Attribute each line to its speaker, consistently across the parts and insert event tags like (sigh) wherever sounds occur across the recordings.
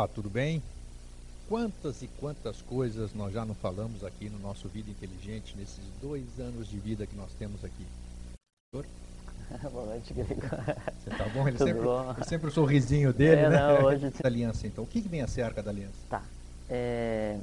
Speaker 1: Olá, tudo bem? Quantas e quantas coisas nós já não falamos aqui no nosso Vida Inteligente, nesses dois anos de vida que nós temos aqui? (laughs)
Speaker 2: Boa noite, Grego.
Speaker 1: Você tá bom? Ele
Speaker 2: Tudo
Speaker 1: sempre,
Speaker 2: bom?
Speaker 1: ele sempre o sorrisinho dele,
Speaker 2: É,
Speaker 1: né?
Speaker 2: não, hoje- (laughs)
Speaker 1: Da aliança, então. O que, que vem a ser a Arca da Aliança?
Speaker 2: Tá. É,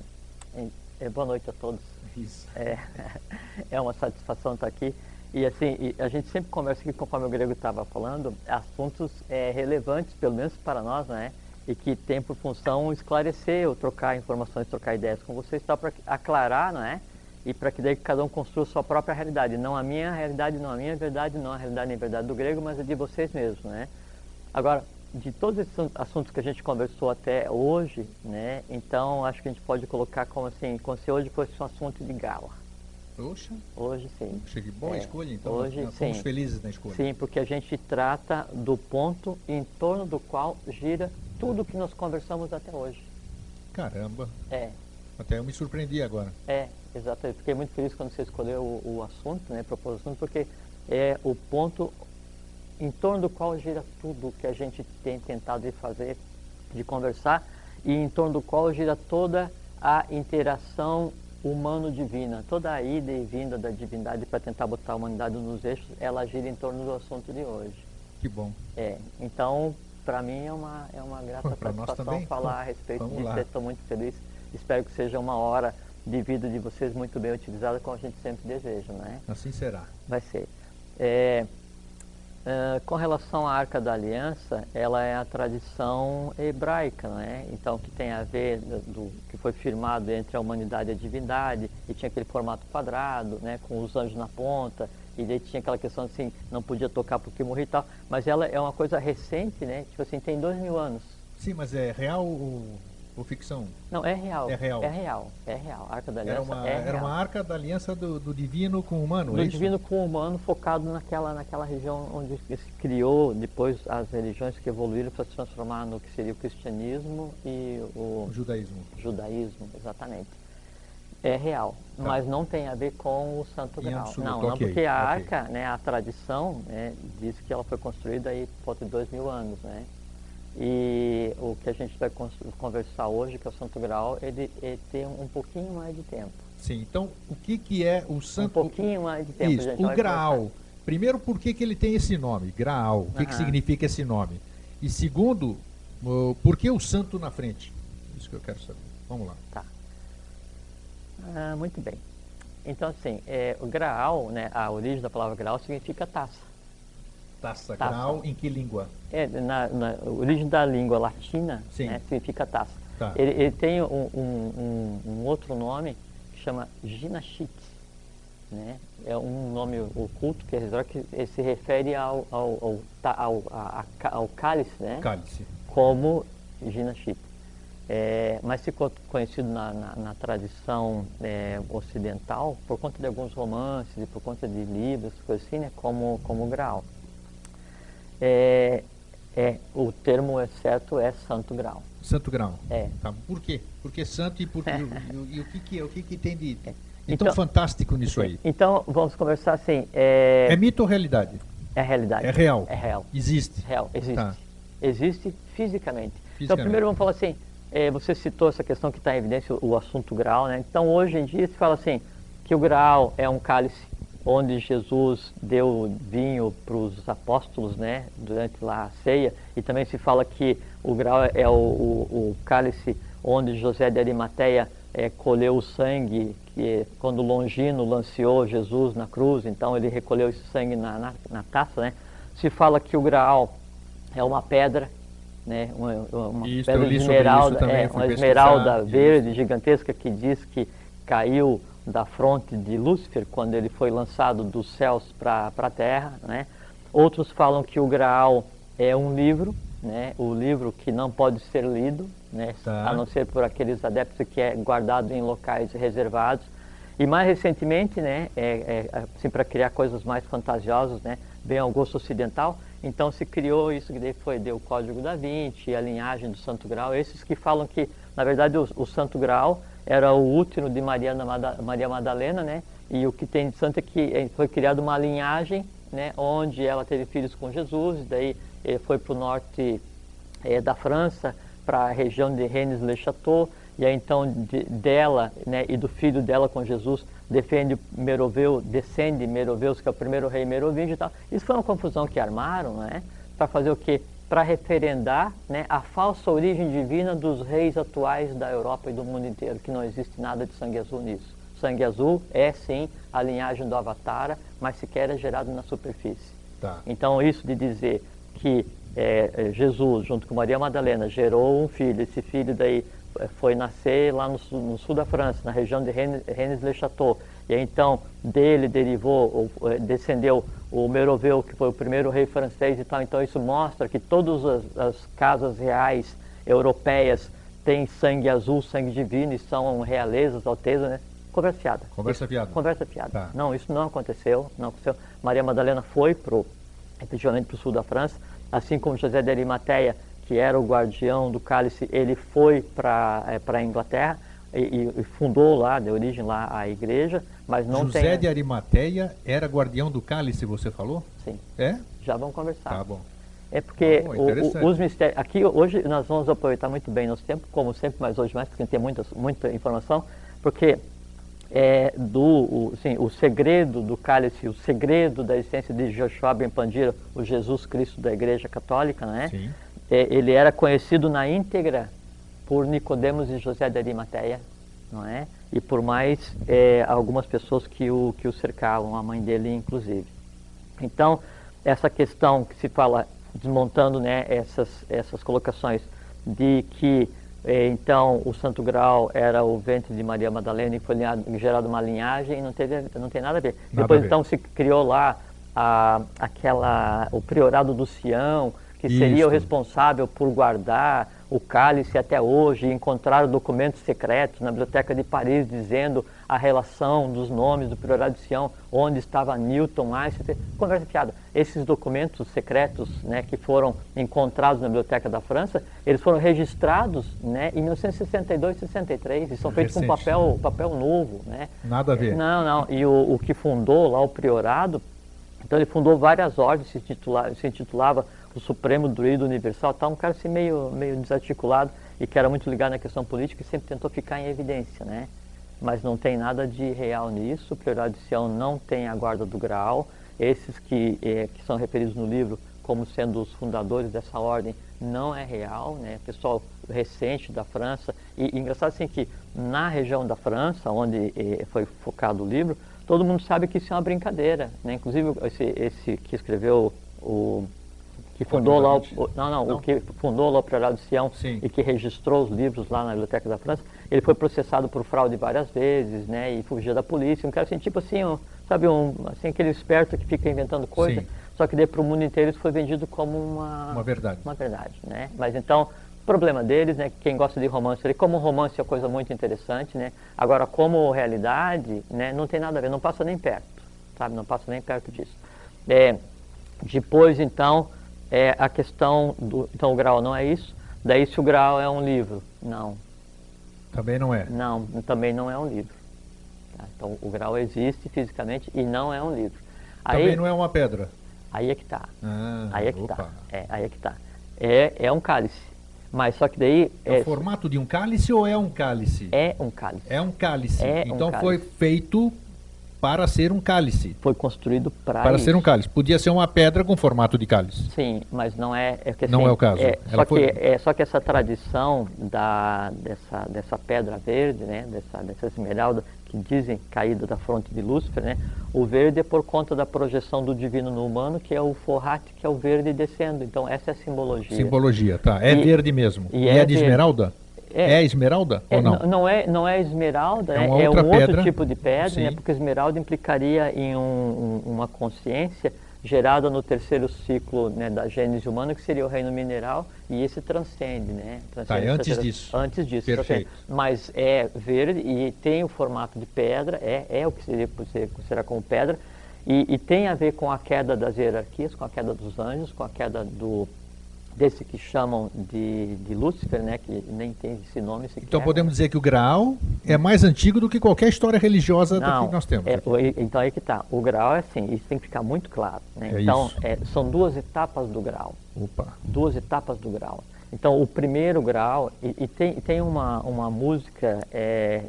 Speaker 2: é, é, boa noite a todos.
Speaker 1: Isso.
Speaker 2: É, (laughs) é uma satisfação estar aqui. E assim, e a gente sempre conversa aqui, conforme o Grego estava falando, assuntos é, relevantes, pelo menos para nós, né? E que tem por função esclarecer ou trocar informações, trocar ideias com vocês, só para aclarar, não é? E para que daí cada um construa sua própria realidade. Não a minha realidade, não a minha verdade, não a realidade nem verdade do grego, mas a de vocês mesmos, né? Agora, de todos esses assuntos que a gente conversou até hoje, né? Então, acho que a gente pode colocar como assim, como se hoje fosse um assunto de gala.
Speaker 1: Poxa,
Speaker 2: Hoje sim.
Speaker 1: cheguei. Boa
Speaker 2: É,
Speaker 1: escolha, então.
Speaker 2: hoje,
Speaker 1: nós fomos
Speaker 2: sim.
Speaker 1: felizes na escolha.
Speaker 2: Sim, porque a gente trata do ponto em torno do qual gira tudo que nós conversamos até hoje.
Speaker 1: Caramba,
Speaker 2: É,
Speaker 1: até eu me surpreendi agora.
Speaker 2: é, exatamente. Fiquei muito feliz quando você escolheu o, o assunto, né, propôs o assunto, porque é o ponto em torno do qual gira tudo que a gente tem tentado de fazer, de conversar, e em torno do qual gira toda a interação humano-divina, toda a ida e vinda da divindade para tentar botar a humanidade nos eixos, ela gira em torno do assunto de hoje.
Speaker 1: Que bom.
Speaker 2: É, então, para mim é uma, é uma grata
Speaker 1: nós
Speaker 2: satisfação falar a respeito disso.
Speaker 1: lá.
Speaker 2: Estou muito feliz. Espero que seja uma hora de vida de vocês muito bem utilizada, como a gente sempre deseja, né?
Speaker 1: Assim será.
Speaker 2: Vai ser. É, é, com relação à Arca da Aliança, ela é a tradição hebraica, né? Então, que tem a ver do, do- que foi firmado entre a humanidade e a divindade, e tinha aquele formato quadrado, né? Com os anjos na ponta, e daí tinha aquela questão assim, não podia tocar porque morria e tal. Mas ela é uma coisa recente, né? Tipo assim, tem dois mil anos.
Speaker 1: Sim, mas é real ou, ou ficção?
Speaker 2: Não, é real.
Speaker 1: É real.
Speaker 2: É real, é real. A Arca da Aliança
Speaker 1: Era uma,
Speaker 2: é
Speaker 1: era
Speaker 2: real.
Speaker 1: uma arca da aliança do, do divino com o humano,
Speaker 2: do
Speaker 1: é
Speaker 2: divino com o humano focado naquela, naquela região onde se criou depois as religiões que evoluíram para se transformar no que seria o cristianismo e o
Speaker 1: O judaísmo.
Speaker 2: judaísmo, exatamente. É real, mas não tem a ver com o Santo Graal.
Speaker 1: absoluto,
Speaker 2: não, não,
Speaker 1: ok,
Speaker 2: porque a arca, né, a tradição, né, diz que ela foi construída aí por volta de dois mil anos, né? E o que a gente vai conversar hoje, que é o Santo Graal, ele, ele tem um pouquinho mais de tempo.
Speaker 1: Sim, então o que, que é o
Speaker 2: Um
Speaker 1: santo...
Speaker 2: pouquinho mais de tempo,
Speaker 1: Isso,
Speaker 2: gente.
Speaker 1: o Graal. Primeiro, por que, que ele tem esse nome, Graal? O que, que significa esse nome? E segundo, por que o santo na frente? Isso que eu quero saber. Vamos lá.
Speaker 2: Tá. Ah, muito bem. Então, assim, é, o graal, né, a origem da palavra graal significa taça.
Speaker 1: Taça,
Speaker 2: Taça.
Speaker 1: Graal, em que língua?
Speaker 2: É, na, na a origem da língua latina né, significa taça.
Speaker 1: Tá.
Speaker 2: Ele, ele tem um, um- um- outro nome que chama ginachite. Né? É um nome oculto que, é- se refere ao, ao, ao, ao, a- a ca- ao cálice, né?
Speaker 1: Cálice.
Speaker 2: como ginachite. É, mas ficou conhecido na, na- na tradição é, ocidental por conta de alguns romances e por conta de livros, coisas assim, né, como, como grau. É, é, o termo é certo é santo grau.
Speaker 1: Santo Graal.
Speaker 2: É.
Speaker 1: Tá, Por quê? Porque santo e, por, e, o- e o que, que, é- o que, que tem de, de tão
Speaker 2: Então-
Speaker 1: fantástico nisso aí?
Speaker 2: Então, vamos conversar assim, é,
Speaker 1: É mito ou realidade?
Speaker 2: é realidade.
Speaker 1: É real?
Speaker 2: É real.
Speaker 1: Existe?
Speaker 2: Real, existe.
Speaker 1: Tá.
Speaker 2: Existe fisicamente. Então,
Speaker 1: Fisicamente.
Speaker 2: primeiro vamos falar assim, eh, você citou essa questão que está em evidência, o, assunto grau, né? Então, hoje em dia se fala assim, que o grau é um cálice onde Jesus deu vinho para os apóstolos, né? Durante lá a ceia. E também se fala que o grau é o, o- o cálice onde José de Arimateia eh, colheu o sangue, que quando Longino lanceou Jesus na cruz, então ele recolheu esse sangue na, na, na taça, né? Se fala que o graal é uma pedra, né? Uma, uma
Speaker 1: Isso,
Speaker 2: pedra de esmeralda,
Speaker 1: isso também,
Speaker 2: é, uma esmeralda
Speaker 1: isso.
Speaker 2: verde gigantesca que diz que caiu da fronte de Lúcifer quando ele foi lançado dos céus para a terra, né? Outros falam que o Graal é um livro, né? O livro que não pode ser lido, né?
Speaker 1: Tá.
Speaker 2: A não ser por aqueles adeptos que é guardado em locais reservados. E mais recentemente, né, é, é, assim, para criar coisas mais fantasiosas, né, vem ao gosto ocidental, então se criou isso que foi deu o Código da Vinci, a linhagem do Santo Graal, esses que falam que, na verdade, o, o Santo Graal era o útero de Maria, Maria Madalena, né, e o que tem de santo é que eh, foi criada uma linhagem, né, onde ela teve filhos com Jesus, daí eh, foi para o norte eh, da França, para a região de Rennes-le-Château, e aí então de, dela né, e do filho dela com Jesus defende Meroveu, descende Meroveus, que é o primeiro rei merovingio e tal. Isso foi uma confusão que armaram, né? Para fazer o quê? Para referendar né, a falsa origem divina dos reis atuais da Europa e do mundo inteiro, que não existe nada de sangue azul nisso. Sangue azul é sim a linhagem do Avatara, mas sequer é gerado na superfície. Tá. Então isso de dizer que é, Jesus, junto com Maria Madalena, gerou um filho, esse filho daí foi nascer lá no sul, no sul da França, na região de Rennes-le-Château. E então dele derivou, ou, eh, descendeu o Meroveu, que foi o primeiro rei francês e tal. Então isso mostra que todas as, as casas reais europeias têm sangue azul, sangue divino e são realezas, alteza, né? Conversa fiada.
Speaker 1: Conversa fiada.
Speaker 2: Conversa fiada. Tá. Não, isso não aconteceu, não aconteceu. Maria Madalena foi pro, efetivamente para o sul da França, assim como José de Arimateia que era o guardião do cálice, ele foi para é, a Inglaterra e, e, fundou lá, de origem lá a igreja, mas não
Speaker 1: José
Speaker 2: tem...
Speaker 1: de Arimateia era guardião do cálice, você falou?
Speaker 2: Sim.
Speaker 1: É?
Speaker 2: Já vamos conversar.
Speaker 1: Tá bom.
Speaker 2: É porque tá o, o, os mistérios... Aqui, hoje, nós vamos aproveitar muito bem nosso tempo, como sempre, mas hoje mais, porque tem muita, muita informação, porque é, do, o, sim, o segredo do cálice, o segredo da existência de Joshua Ben Pandira, o Jesus Cristo da Igreja Católica, né? Sim ele era conhecido na íntegra por Nicodemos e José de Arimateia, não é? E por mais é, algumas pessoas que o, que o cercavam, a mãe dele inclusive. Então, essa questão que se fala, desmontando né, essas, essas colocações, de que é, então o Santo Grau era o ventre de Maria Madalena e foi gerado uma linhagem, não, teve, não tem nada a ver. Nada Depois a ver. então se criou lá a, aquela, o priorado do Sião, que Isso. seria o responsável por guardar o cálice até hoje, encontrar documentos secretos na Biblioteca de Paris dizendo a relação dos nomes do Priorado de Sião, onde estava Newton, Einstein, conversa fiada. Esses documentos secretos né, que foram encontrados na Biblioteca da França, eles foram registrados né, em 1962 63 e são feitos Recente. com papel, papel novo. Né?
Speaker 1: Nada a ver.
Speaker 2: Não, não. E o, o que fundou lá o Priorado, então ele fundou várias ordens, se, intitula, se intitulava o Supremo Druido Universal, tá um cara assim meio, meio desarticulado e que era muito ligado na questão política e sempre tentou ficar em evidência, né? Mas não tem nada de real nisso, o Prioridade de Sião não tem a guarda do Graal, esses que, eh, que são referidos no livro como sendo os fundadores dessa ordem não é real, né? Pessoal recente da França e, e engraçado assim que na região da França, onde eh, foi focado o livro, todo mundo sabe que isso é uma brincadeira, né? Inclusive esse, esse que escreveu o que fundou lá o, não, não, não, o que fundou o de Sião Sim. e que registrou os livros lá na Biblioteca da França, ele foi processado por fraude várias vezes, né, e fugia da polícia, um cara assim, tipo assim, um, sabe, um, assim, aquele esperto que fica inventando coisa, Sim. só que daí para o mundo inteiro isso foi vendido como uma...
Speaker 1: Uma verdade.
Speaker 2: Uma verdade, né, mas então, problema deles, né, quem gosta de romance, ele, como romance é coisa muito interessante, né, agora como realidade, né, não tem nada a ver, não passa nem perto, sabe, não passa nem perto disso. É, depois, então, é a questão do. Então o grau não é isso. Daí se o grau é um livro. Não.
Speaker 1: Também não é.
Speaker 2: Não, também não é um livro. Tá? Então o grau existe fisicamente e não é um livro.
Speaker 1: Aí, também não é uma pedra.
Speaker 2: Aí é que está. Ah, aí é que está. É, aí é que tá. É, é um cálice. Mas só que daí.
Speaker 1: É, é o formato de um cálice ou é um cálice?
Speaker 2: É um cálice.
Speaker 1: É um cálice. É então um cálice. foi feito para ser um cálice.
Speaker 2: Foi construído para
Speaker 1: Para ser um cálice. Podia ser uma pedra com formato de cálice.
Speaker 2: Sim, mas não é... é que,
Speaker 1: não
Speaker 2: assim,
Speaker 1: é o caso.
Speaker 2: É, só, foi... que, é, só que essa tradição da, dessa, dessa pedra verde, né, dessa, dessa esmeralda, que dizem caída da fronte de Lúcifer, né, o verde é por conta da projeção do divino no humano, que é o forrate, que é o verde descendo. Então essa é a simbologia.
Speaker 1: Simbologia, tá. É e, verde mesmo. E, e é, é de esmeralda? É, é esmeralda é, ou não?
Speaker 2: Não é, não é esmeralda, é, é, é um pedra. outro tipo de pedra, né, porque esmeralda implicaria em um, um, uma consciência gerada no terceiro ciclo né, da gênese humana, que seria o reino mineral, e esse transcende, né? Transcende
Speaker 1: tá, antes disso.
Speaker 2: Antes disso.
Speaker 1: Perfeito.
Speaker 2: Mas é verde e tem o formato de pedra, é, é o que seria, será como pedra, e, e tem a ver com a queda das hierarquias, com a queda dos anjos, com a queda do desse que chamam de, de Lúcifer, né, que nem tem esse nome.
Speaker 1: Então podemos dizer que o Graal é mais antigo do que qualquer história religiosa Não, que nós temos.
Speaker 2: É, então aí que está. O Graal é assim, isso tem que ficar muito claro. Né? É então é, são duas etapas do Graal.
Speaker 1: Opa.
Speaker 2: Duas etapas do Graal. Então, o primeiro grau, e, e tem, tem uma, uma música é,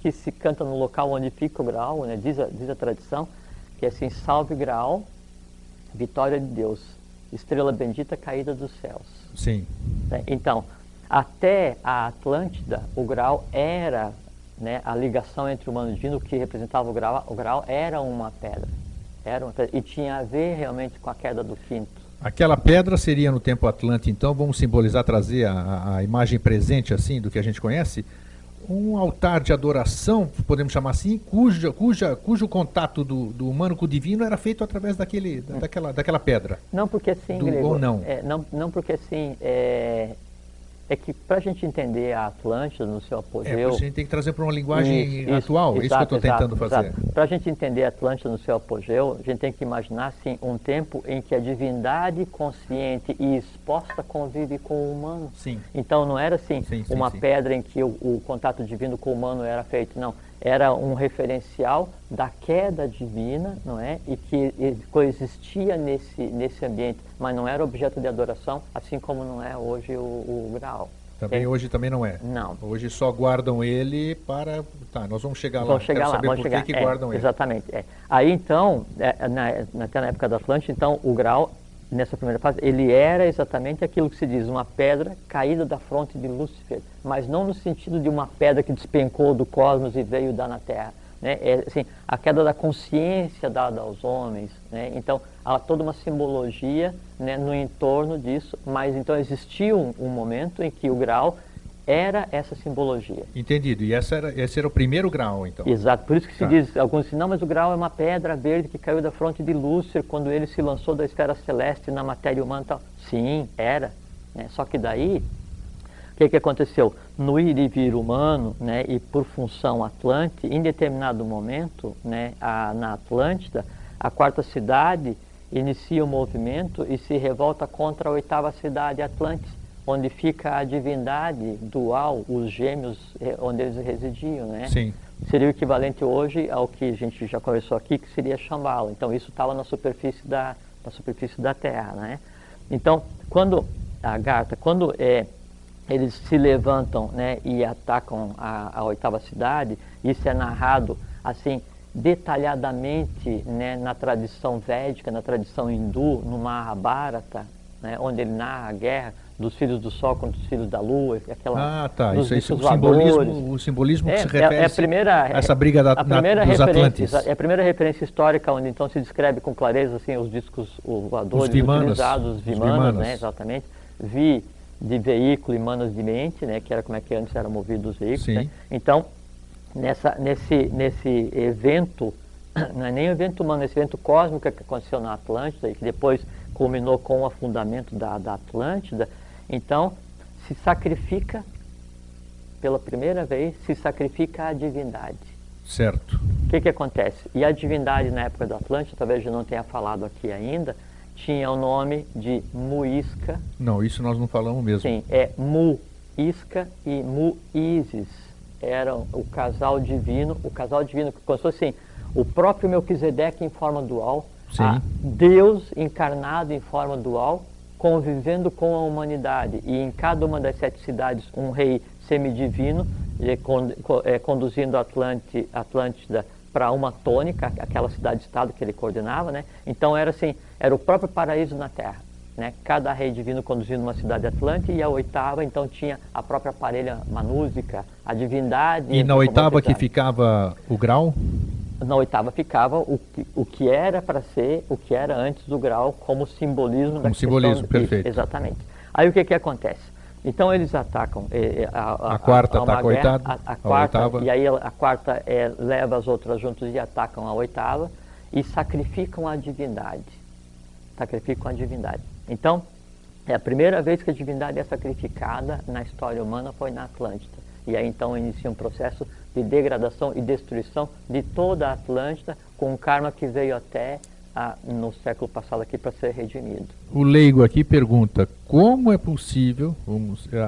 Speaker 2: que se canta no local onde fica o grau, né? diz, a, diz a tradição, que é assim, salve grau, vitória de Deus, estrela bendita caída dos céus.
Speaker 1: Sim.
Speaker 2: Né? Então, até a Atlântida, o grau era, né, a ligação entre o humano e o divino, que representava o grau, o grau era uma pedra. Era uma pedra, e tinha a ver realmente com a queda do quinto.
Speaker 1: Aquela pedra seria no tempo Atlântico, então vamos simbolizar, trazer a, a imagem presente assim do que a gente conhece, um altar de adoração, podemos chamar assim, cuja, cuja, cujo contato do, do humano com o divino era feito através daquele, da, daquela, daquela pedra.
Speaker 2: Não porque sim,
Speaker 1: do,
Speaker 2: Grego,
Speaker 1: ou não.
Speaker 2: É, não, não porque sim, é, é que para a gente entender a Atlântida no seu apogeu...
Speaker 1: É, a gente tem que trazer para uma linguagem
Speaker 2: isso,
Speaker 1: atual,
Speaker 2: isso,
Speaker 1: isso que eu estou tentando fazer.
Speaker 2: Para a gente entender a Atlântida no seu apogeu, a gente tem que imaginar assim, um tempo em que a divindade consciente e exposta convive com o humano.
Speaker 1: Sim.
Speaker 2: Então não era assim,
Speaker 1: sim, sim,
Speaker 2: uma
Speaker 1: sim.
Speaker 2: pedra em que o, o contato divino com o humano era feito, não era um referencial da queda divina, não é? E que coexistia nesse, nesse ambiente, mas não era objeto de adoração, assim como não é hoje o, o grau.
Speaker 1: Também
Speaker 2: é.
Speaker 1: hoje também não é.
Speaker 2: Não.
Speaker 1: Hoje só guardam ele para. Tá, nós vamos chegar lá.
Speaker 2: Vamos chegar
Speaker 1: Quero
Speaker 2: lá.
Speaker 1: saber
Speaker 2: Vamos
Speaker 1: por
Speaker 2: chegar.
Speaker 1: que, que
Speaker 2: é,
Speaker 1: guardam ele.
Speaker 2: Exatamente. É. Aí então, é, na, naquela época da Atlântida, então o grau nessa primeira fase, ele era exatamente aquilo que se diz, uma pedra caída da fronte de Lúcifer, mas não no sentido de uma pedra que despencou do cosmos e veio dar na Terra. Né? É assim, a queda da consciência dada aos homens. Né? Então, há toda uma simbologia né, no entorno disso, mas então existia um, um, momento em que o grau era essa simbologia.
Speaker 1: Entendido. E essa era, esse era o primeiro grau, então?
Speaker 2: Exato. Por isso que se tá. diz, alguns dizem, não, mas o grau é uma pedra verde que caiu da fronte de Lúcifer quando ele se lançou da esfera celeste na matéria humana. Tal. Sim, era. Né? Só que daí o que, que aconteceu? No ir e vir humano, né, e por função Atlante, em determinado momento, né, a, na Atlântida, a quarta cidade inicia o movimento e se revolta contra a oitava cidade, Atlantis, onde fica a divindade dual, os gêmeos, onde eles residiam, né?
Speaker 1: Sim.
Speaker 2: Seria o equivalente hoje ao que a gente já conversou aqui, que seria Shambhala. Então, isso estava na superfície da, na superfície da Terra, né? Então, quando a Garta, quando é eles se levantam né, e atacam a, a, oitava cidade. Isso é narrado assim detalhadamente né, na tradição védica, na tradição hindu, no Mahabharata, né, onde ele narra a guerra dos filhos do sol contra os filhos da lua, aquela
Speaker 1: ah, tá. Isso, isso, o simbolismo, o simbolismo
Speaker 2: é,
Speaker 1: que se refere
Speaker 2: é, é a primeira,
Speaker 1: a essa briga da,
Speaker 2: a primeira
Speaker 1: na, dos Atlantes.
Speaker 2: É a primeira referência histórica onde então se descreve com clareza assim, os discos voadores
Speaker 1: os vimanas,
Speaker 2: utilizados, os vimanas,
Speaker 1: vimanas.
Speaker 2: Né, exatamente. Vi de veículo e manos de mente, né, que era como é que antes eram movidos os veículos. Né? Então, nessa, nesse, nesse evento, (clears throat) não é nem um evento humano, esse evento cósmico que aconteceu na Atlântida e que depois culminou com o afundamento da, da Atlântida, então se sacrifica, pela primeira vez, se sacrifica a divindade.
Speaker 1: Certo.
Speaker 2: O que, que acontece? E a divindade na época da Atlântida, talvez eu não tenha falado aqui ainda, tinha o nome de Muisca.
Speaker 1: Não, isso nós não falamos mesmo.
Speaker 2: Sim, é Muisca e Muísis. Eram o casal divino, o casal divino que constou assim, o próprio Melquisedeque em forma dual, Deus encarnado em forma dual, convivendo com a humanidade. E em cada uma das sete cidades, um rei semidivino, é, conduzindo a Atlântida para uma tônica, aquela cidade-estado que ele coordenava, né? Então era assim, era o próprio paraíso na Terra, né? Cada rei divino conduzindo uma cidade atlântica e a oitava então tinha a própria parelha manúsica, a divindade.
Speaker 1: E na oitava que ficava o grau?
Speaker 2: Na oitava ficava o que, o que era para ser, o que era antes do grau, como simbolismo
Speaker 1: como
Speaker 2: da
Speaker 1: simbolismo,
Speaker 2: questão,
Speaker 1: perfeito.
Speaker 2: Exatamente. Aí o que que acontece? Então eles atacam eh, a, a,
Speaker 1: a quarta
Speaker 2: a,
Speaker 1: ataca a oitava,
Speaker 2: a, a quarta
Speaker 1: oitava.
Speaker 2: e aí a quarta é, leva as outras juntos e atacam a oitava e sacrificam a divindade. Sacrificam a divindade. Então, é a primeira vez que a divindade é sacrificada na história humana foi na Atlântida. E aí então inicia um processo de degradação e destruição de toda a Atlântida com um karma que veio até a, no século passado aqui para ser redimido.
Speaker 1: O leigo aqui pergunta: como é possível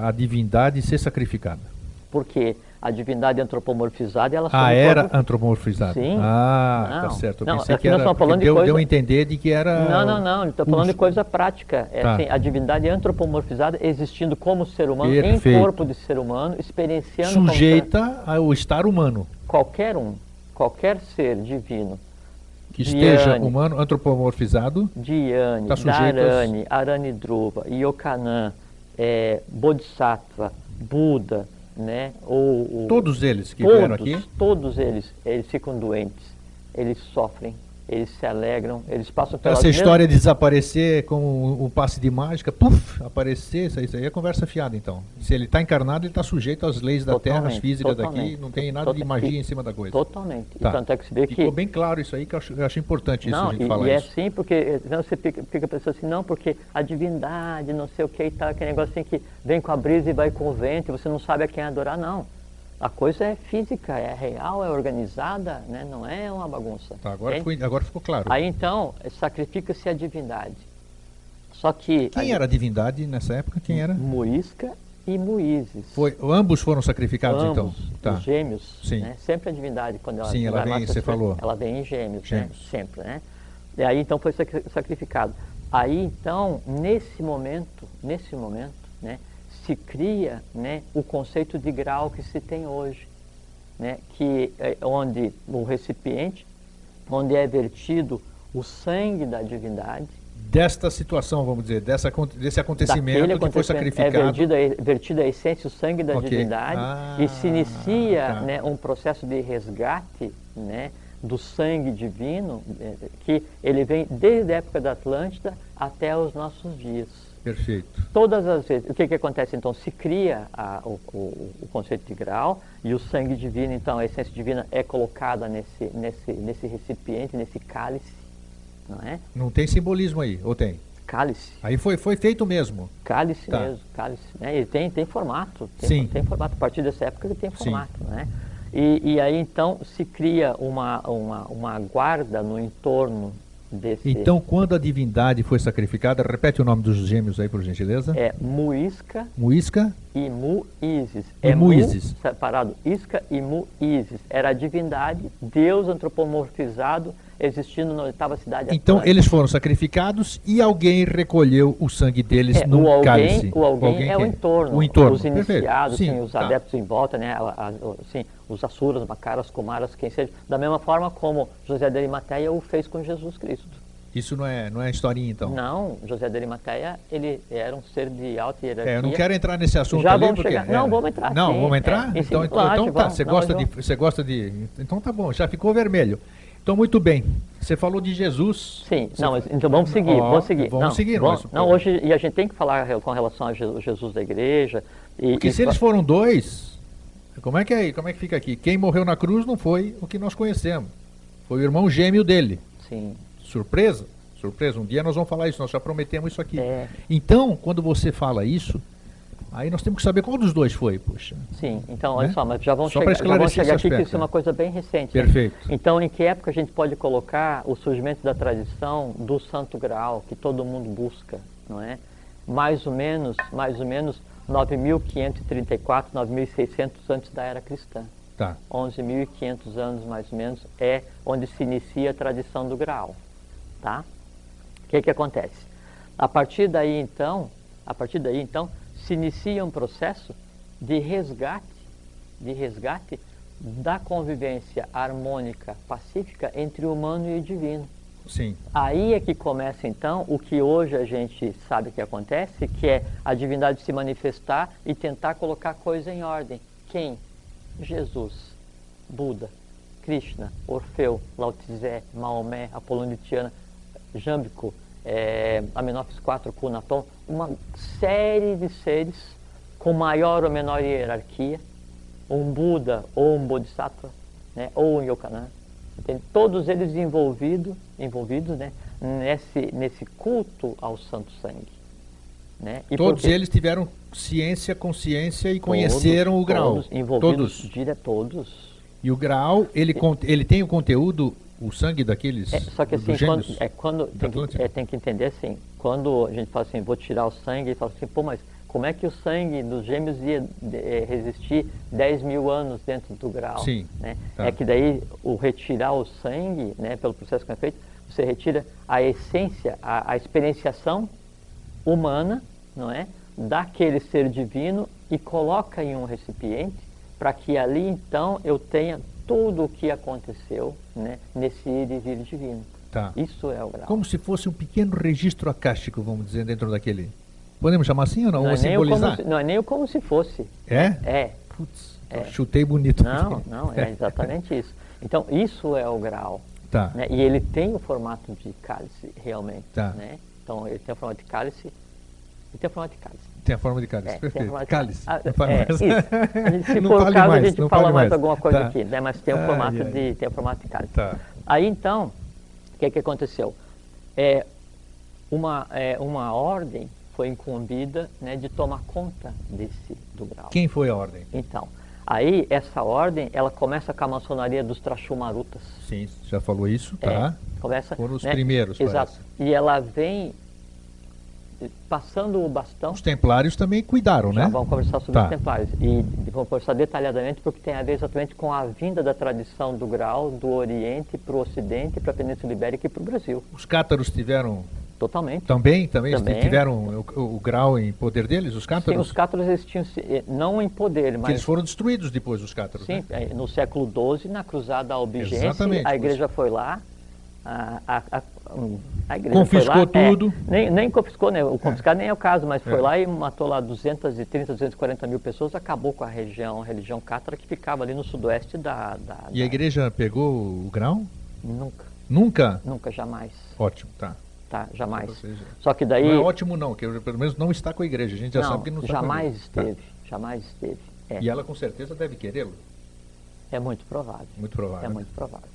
Speaker 1: a divindade ser sacrificada?
Speaker 2: Porque a divindade antropomorfizada, ela
Speaker 1: Ah, era corpo... antropomorfizada.
Speaker 2: Sim.
Speaker 1: Ah, tá não. tá certo. Eu
Speaker 2: não,
Speaker 1: pensei que era,
Speaker 2: nós estamos falando de
Speaker 1: deu,
Speaker 2: coisa...
Speaker 1: deu a entender de que era...
Speaker 2: Não, não, não, estou falando de coisa prática. É tá. assim, a divindade antropomorfizada existindo como ser humano, Perfeito. em corpo de ser humano, experienciando...
Speaker 1: Sujeita como... ao estar humano.
Speaker 2: Qualquer um, qualquer ser divino
Speaker 1: que esteja Diane, humano antropomorfizado.
Speaker 2: Diane, tá Dharani, Aranidruva, Yokanã, é, Bodhisattva, Buda, né? Ou,
Speaker 1: todos eles que
Speaker 2: todos,
Speaker 1: vieram aqui?
Speaker 2: Todos eles, eles ficam doentes, eles sofrem, eles se alegram, eles passam
Speaker 1: pela Essa história de desaparecer como um passe de mágica, puf, aparecer, isso aí, isso aí é conversa fiada então. Se ele está encarnado, ele está sujeito às leis da totalmente, Terra, às físicas daqui, não tem nada de magia em cima da coisa.
Speaker 2: Totalmente.
Speaker 1: Tá.
Speaker 2: E tanto é que se vê
Speaker 1: Ficou
Speaker 2: que...
Speaker 1: bem claro isso aí, que eu acho, eu acho importante isso
Speaker 2: não,
Speaker 1: a gente
Speaker 2: e,
Speaker 1: falar
Speaker 2: e
Speaker 1: isso.
Speaker 2: é sim, porque você fica, fica pensando assim, não, porque a divindade, não sei o que e tal, aquele negócio assim que vem com a brisa e vai com o vento, e você não sabe a quem adorar, não. A coisa é física, é real, é organizada, né? não é uma bagunça.
Speaker 1: Tá, agora, ficou, agora ficou claro.
Speaker 2: Aí então, sacrifica-se a divindade. Só que.
Speaker 1: Quem a, era a divindade nessa época? Quem era?
Speaker 2: Muisca e Muízes.
Speaker 1: Foi, ambos foram sacrificados então?
Speaker 2: ambos,
Speaker 1: então?
Speaker 2: Tá. Os gêmeos.
Speaker 1: Sim.
Speaker 2: Né? Sempre a divindade, quando ela.
Speaker 1: Sim, ela vem, você falou.
Speaker 2: Ela vem em gêmeos,
Speaker 1: gêmeos.
Speaker 2: Né? Sempre, né? E aí então foi sacrificado. Aí então, nesse momento, nesse momento, né? Se cria né, o conceito de grau que se tem hoje, né, que é onde o recipiente, onde é vertido o sangue da divindade.
Speaker 1: Desta situação, vamos dizer, dessa, desse acontecimento que foi sacrificado.
Speaker 2: É vertida, vertida a essência, o sangue da okay. divindade, ah, e se inicia tá. né, um processo de resgate né, do sangue divino, é, que ele vem desde a época da Atlântida até os nossos dias.
Speaker 1: Perfeito.
Speaker 2: Todas as vezes. O que, que acontece então? Se cria a, o, o, o, conceito de grau e o sangue divino, então a essência divina é colocada nesse, nesse, nesse recipiente, nesse cálice, não é?
Speaker 1: Não tem simbolismo aí, ou tem?
Speaker 2: Cálice.
Speaker 1: Aí foi, foi feito mesmo.
Speaker 2: Cálice tá. mesmo, cálice. Né? Ele tem, tem formato. Tem,
Speaker 1: Sim.
Speaker 2: Tem formato. A partir dessa época ele tem formato, Sim. né? E, e aí então se cria uma, uma, uma guarda no entorno Desse...
Speaker 1: Então, quando a divindade foi sacrificada, repete o nome dos gêmeos aí, por gentileza.
Speaker 2: É Muisca.
Speaker 1: Muisca.
Speaker 2: E Muísis. É
Speaker 1: Muísis.
Speaker 2: Mu, separado. Isca e Muísis. Era a divindade, Deus antropomorfizado, existindo na oitava cidade.
Speaker 1: Então, Atlântica. eles foram sacrificados e alguém recolheu o sangue deles é, no
Speaker 2: o alguém,
Speaker 1: cálice.
Speaker 2: O alguém, o alguém é o entorno.
Speaker 1: O entorno.
Speaker 2: Os iniciados,
Speaker 1: Sim,
Speaker 2: os
Speaker 1: tá.
Speaker 2: adeptos em volta, né? Assim, os Asuras, Macaras, Kumaras, quem seja, da mesma forma como José de Arimateia o fez com Jesus Cristo.
Speaker 1: Isso não é, não é historinha, então?
Speaker 2: Não, José de Arimateia, ele era um ser de alta hierarquia.
Speaker 1: É, eu não quero entrar nesse assunto
Speaker 2: Já
Speaker 1: ali,
Speaker 2: vamos
Speaker 1: porque...
Speaker 2: chegar.
Speaker 1: É,
Speaker 2: não, vamos entrar.
Speaker 1: Não,
Speaker 2: sim,
Speaker 1: vamos entrar?
Speaker 2: É,
Speaker 1: então, então, então tá, você gosta, de, você gosta de... Então tá bom, já ficou vermelho. Então, muito bem. Você falou de Jesus.
Speaker 2: Sim, não, mas, então vamos seguir, oh, vamos seguir.
Speaker 1: Vamos
Speaker 2: não,
Speaker 1: seguir.
Speaker 2: Vamos, não, hoje, e a gente tem que falar com relação a Jesus da igreja. E,
Speaker 1: porque
Speaker 2: e,
Speaker 1: se eles foram dois, como é que é Como é que fica aqui? Quem morreu na cruz não foi o que nós conhecemos. Foi o irmão gêmeo dele.
Speaker 2: Sim.
Speaker 1: Surpresa? Surpresa, um dia nós vamos falar isso, nós já prometemos isso aqui.
Speaker 2: É.
Speaker 1: Então, quando você fala isso, aí nós temos que saber qual dos dois foi, puxa.
Speaker 2: Sim, então, olha né? só, mas já vamos
Speaker 1: só
Speaker 2: chegar, já vamos chegar aqui que isso é uma coisa bem recente.
Speaker 1: Perfeito.
Speaker 2: Né? Então, em que época a gente pode colocar o surgimento da tradição do Santo Graal, que todo mundo busca, não é? Mais ou menos, mais ou menos 9.534, 9.600 antes da era cristã.
Speaker 1: Tá.
Speaker 2: 11.500 anos mais ou menos é onde se inicia a tradição do Graal, tá? O que, que acontece? A partir daí, então, a partir daí, então, se inicia um processo de resgate, de resgate da convivência harmônica, pacífica entre o humano e o divino.
Speaker 1: Sim.
Speaker 2: Aí é que começa então o que hoje a gente sabe que acontece, que é a divindade se manifestar e tentar colocar a coisa em ordem. Quem? Jesus, Buda, Krishna, Orfeu, Lao Tse, Maomé, Apolônio de Tiana, Jâmbico, é, Amenófis 4, Cunapão, uma série de seres com maior ou menor hierarquia, um Buda ou um Bodhisattva, né, ou um Yokanã, entende? todos eles envolvidos, envolvidos né, nesse, nesse culto ao Santo Sangue. Né?
Speaker 1: E todos eles tiveram ciência, consciência e
Speaker 2: todos,
Speaker 1: conheceram o grau.
Speaker 2: Todos envolvidos, todos. Dire, todos.
Speaker 1: E o grau, ele, ele tem o conteúdo o sangue daqueles.
Speaker 2: É, só que assim, quando, é, quando tem, que, é, tem que entender assim, quando a gente fala assim, vou tirar o sangue, e fala assim, pô, mas como é que o sangue dos gêmeos ia é, resistir 10 mil anos dentro do grau?
Speaker 1: Sim.
Speaker 2: Né?
Speaker 1: Tá.
Speaker 2: É que daí, o retirar o sangue, né, pelo processo que é feito, você retira a essência, a, a experienciação humana, não é? Daquele ser divino e coloca em um recipiente para que ali então eu tenha tudo o que aconteceu né, nesse ir e vir divino.
Speaker 1: Tá.
Speaker 2: Isso é o grau.
Speaker 1: Como se fosse um pequeno registro acástico, vamos dizer, dentro daquele. Podemos chamar assim ou não?
Speaker 2: Não
Speaker 1: Ou
Speaker 2: é, nem o como
Speaker 1: simbolizar?
Speaker 2: se, não é nem o como se fosse.
Speaker 1: É?
Speaker 2: É.
Speaker 1: Putz,
Speaker 2: É.
Speaker 1: chutei bonito.
Speaker 2: Não, não, é (laughs) exatamente isso. Então, isso é o grau.
Speaker 1: Tá.
Speaker 2: né? E ele tem o formato de cálice, realmente.
Speaker 1: Tá.
Speaker 2: Né? Então, ele tem o formato de cálice e tem o formato de cálice.
Speaker 1: Tem a forma de cálice,
Speaker 2: É,
Speaker 1: perfeito.
Speaker 2: de
Speaker 1: Cálice.
Speaker 2: Ah,
Speaker 1: não
Speaker 2: é,
Speaker 1: mais.
Speaker 2: isso. (laughs) Se
Speaker 1: Não
Speaker 2: for o caso,
Speaker 1: mais,
Speaker 2: a gente fala mais
Speaker 1: mais.
Speaker 2: alguma coisa
Speaker 1: Tá.
Speaker 2: aqui, né? mas tem o
Speaker 1: Ai,
Speaker 2: formato de tem o formato de cálice.
Speaker 1: Tá.
Speaker 2: Aí então, o que, é que aconteceu? É, uma, é, uma ordem foi incumbida né, de tomar conta desse do grau.
Speaker 1: Quem foi a ordem?
Speaker 2: Então, aí essa ordem, ela começa com a maçonaria dos Trachumarutas.
Speaker 1: Sim, já falou isso,
Speaker 2: É,
Speaker 1: tá?
Speaker 2: começa,
Speaker 1: Foram os
Speaker 2: né,
Speaker 1: primeiros,
Speaker 2: Exato.
Speaker 1: parece.
Speaker 2: E ela vem passando o bastão.
Speaker 1: Os templários também cuidaram, né?
Speaker 2: vamos conversar sobre
Speaker 1: Tá.
Speaker 2: os templários. E vamos conversar detalhadamente porque tem a ver exatamente com a vinda da tradição do grau do Oriente para o Ocidente, para a Península Ibérica e para o Brasil.
Speaker 1: Os cátaros tiveram
Speaker 2: Totalmente.
Speaker 1: também, também,
Speaker 2: Também.
Speaker 1: tiveram o, o grau em poder deles, os
Speaker 2: Sim,
Speaker 1: cátaros?
Speaker 2: os cátaros eles tinham, eh, não em poder,
Speaker 1: Que
Speaker 2: mas
Speaker 1: eles foram destruídos depois, os cátaros,
Speaker 2: sim,
Speaker 1: né?
Speaker 2: eh, no século XII, na cruzada albigense,
Speaker 1: Exatamente,
Speaker 2: a igreja foi lá, a, a, a, igreja
Speaker 1: Confiscou
Speaker 2: lá, é,
Speaker 1: tudo.
Speaker 2: nem, nem confiscou, né? o confiscar nem é o caso, mas foi
Speaker 1: É.
Speaker 2: lá e matou lá 230, 240 mil pessoas, acabou com a região, a religião cátara que ficava ali no sudoeste da... da
Speaker 1: E
Speaker 2: da-
Speaker 1: a igreja pegou o grau?
Speaker 2: Nunca,
Speaker 1: Nunca?
Speaker 2: nunca, jamais,
Speaker 1: Ótimo, tá.
Speaker 2: tá? Jamais.
Speaker 1: Seja,
Speaker 2: Só que daí...
Speaker 1: Não é ótimo não, que pelo menos não está com a igreja. A gente já
Speaker 2: não,
Speaker 1: sabe que não está com a
Speaker 2: jamais
Speaker 1: igreja. Tá.
Speaker 2: esteve, jamais esteve. É,
Speaker 1: E ela com certeza deve querê-lo.
Speaker 2: é muito provável.
Speaker 1: Muito provável.
Speaker 2: É
Speaker 1: né?
Speaker 2: muito provável.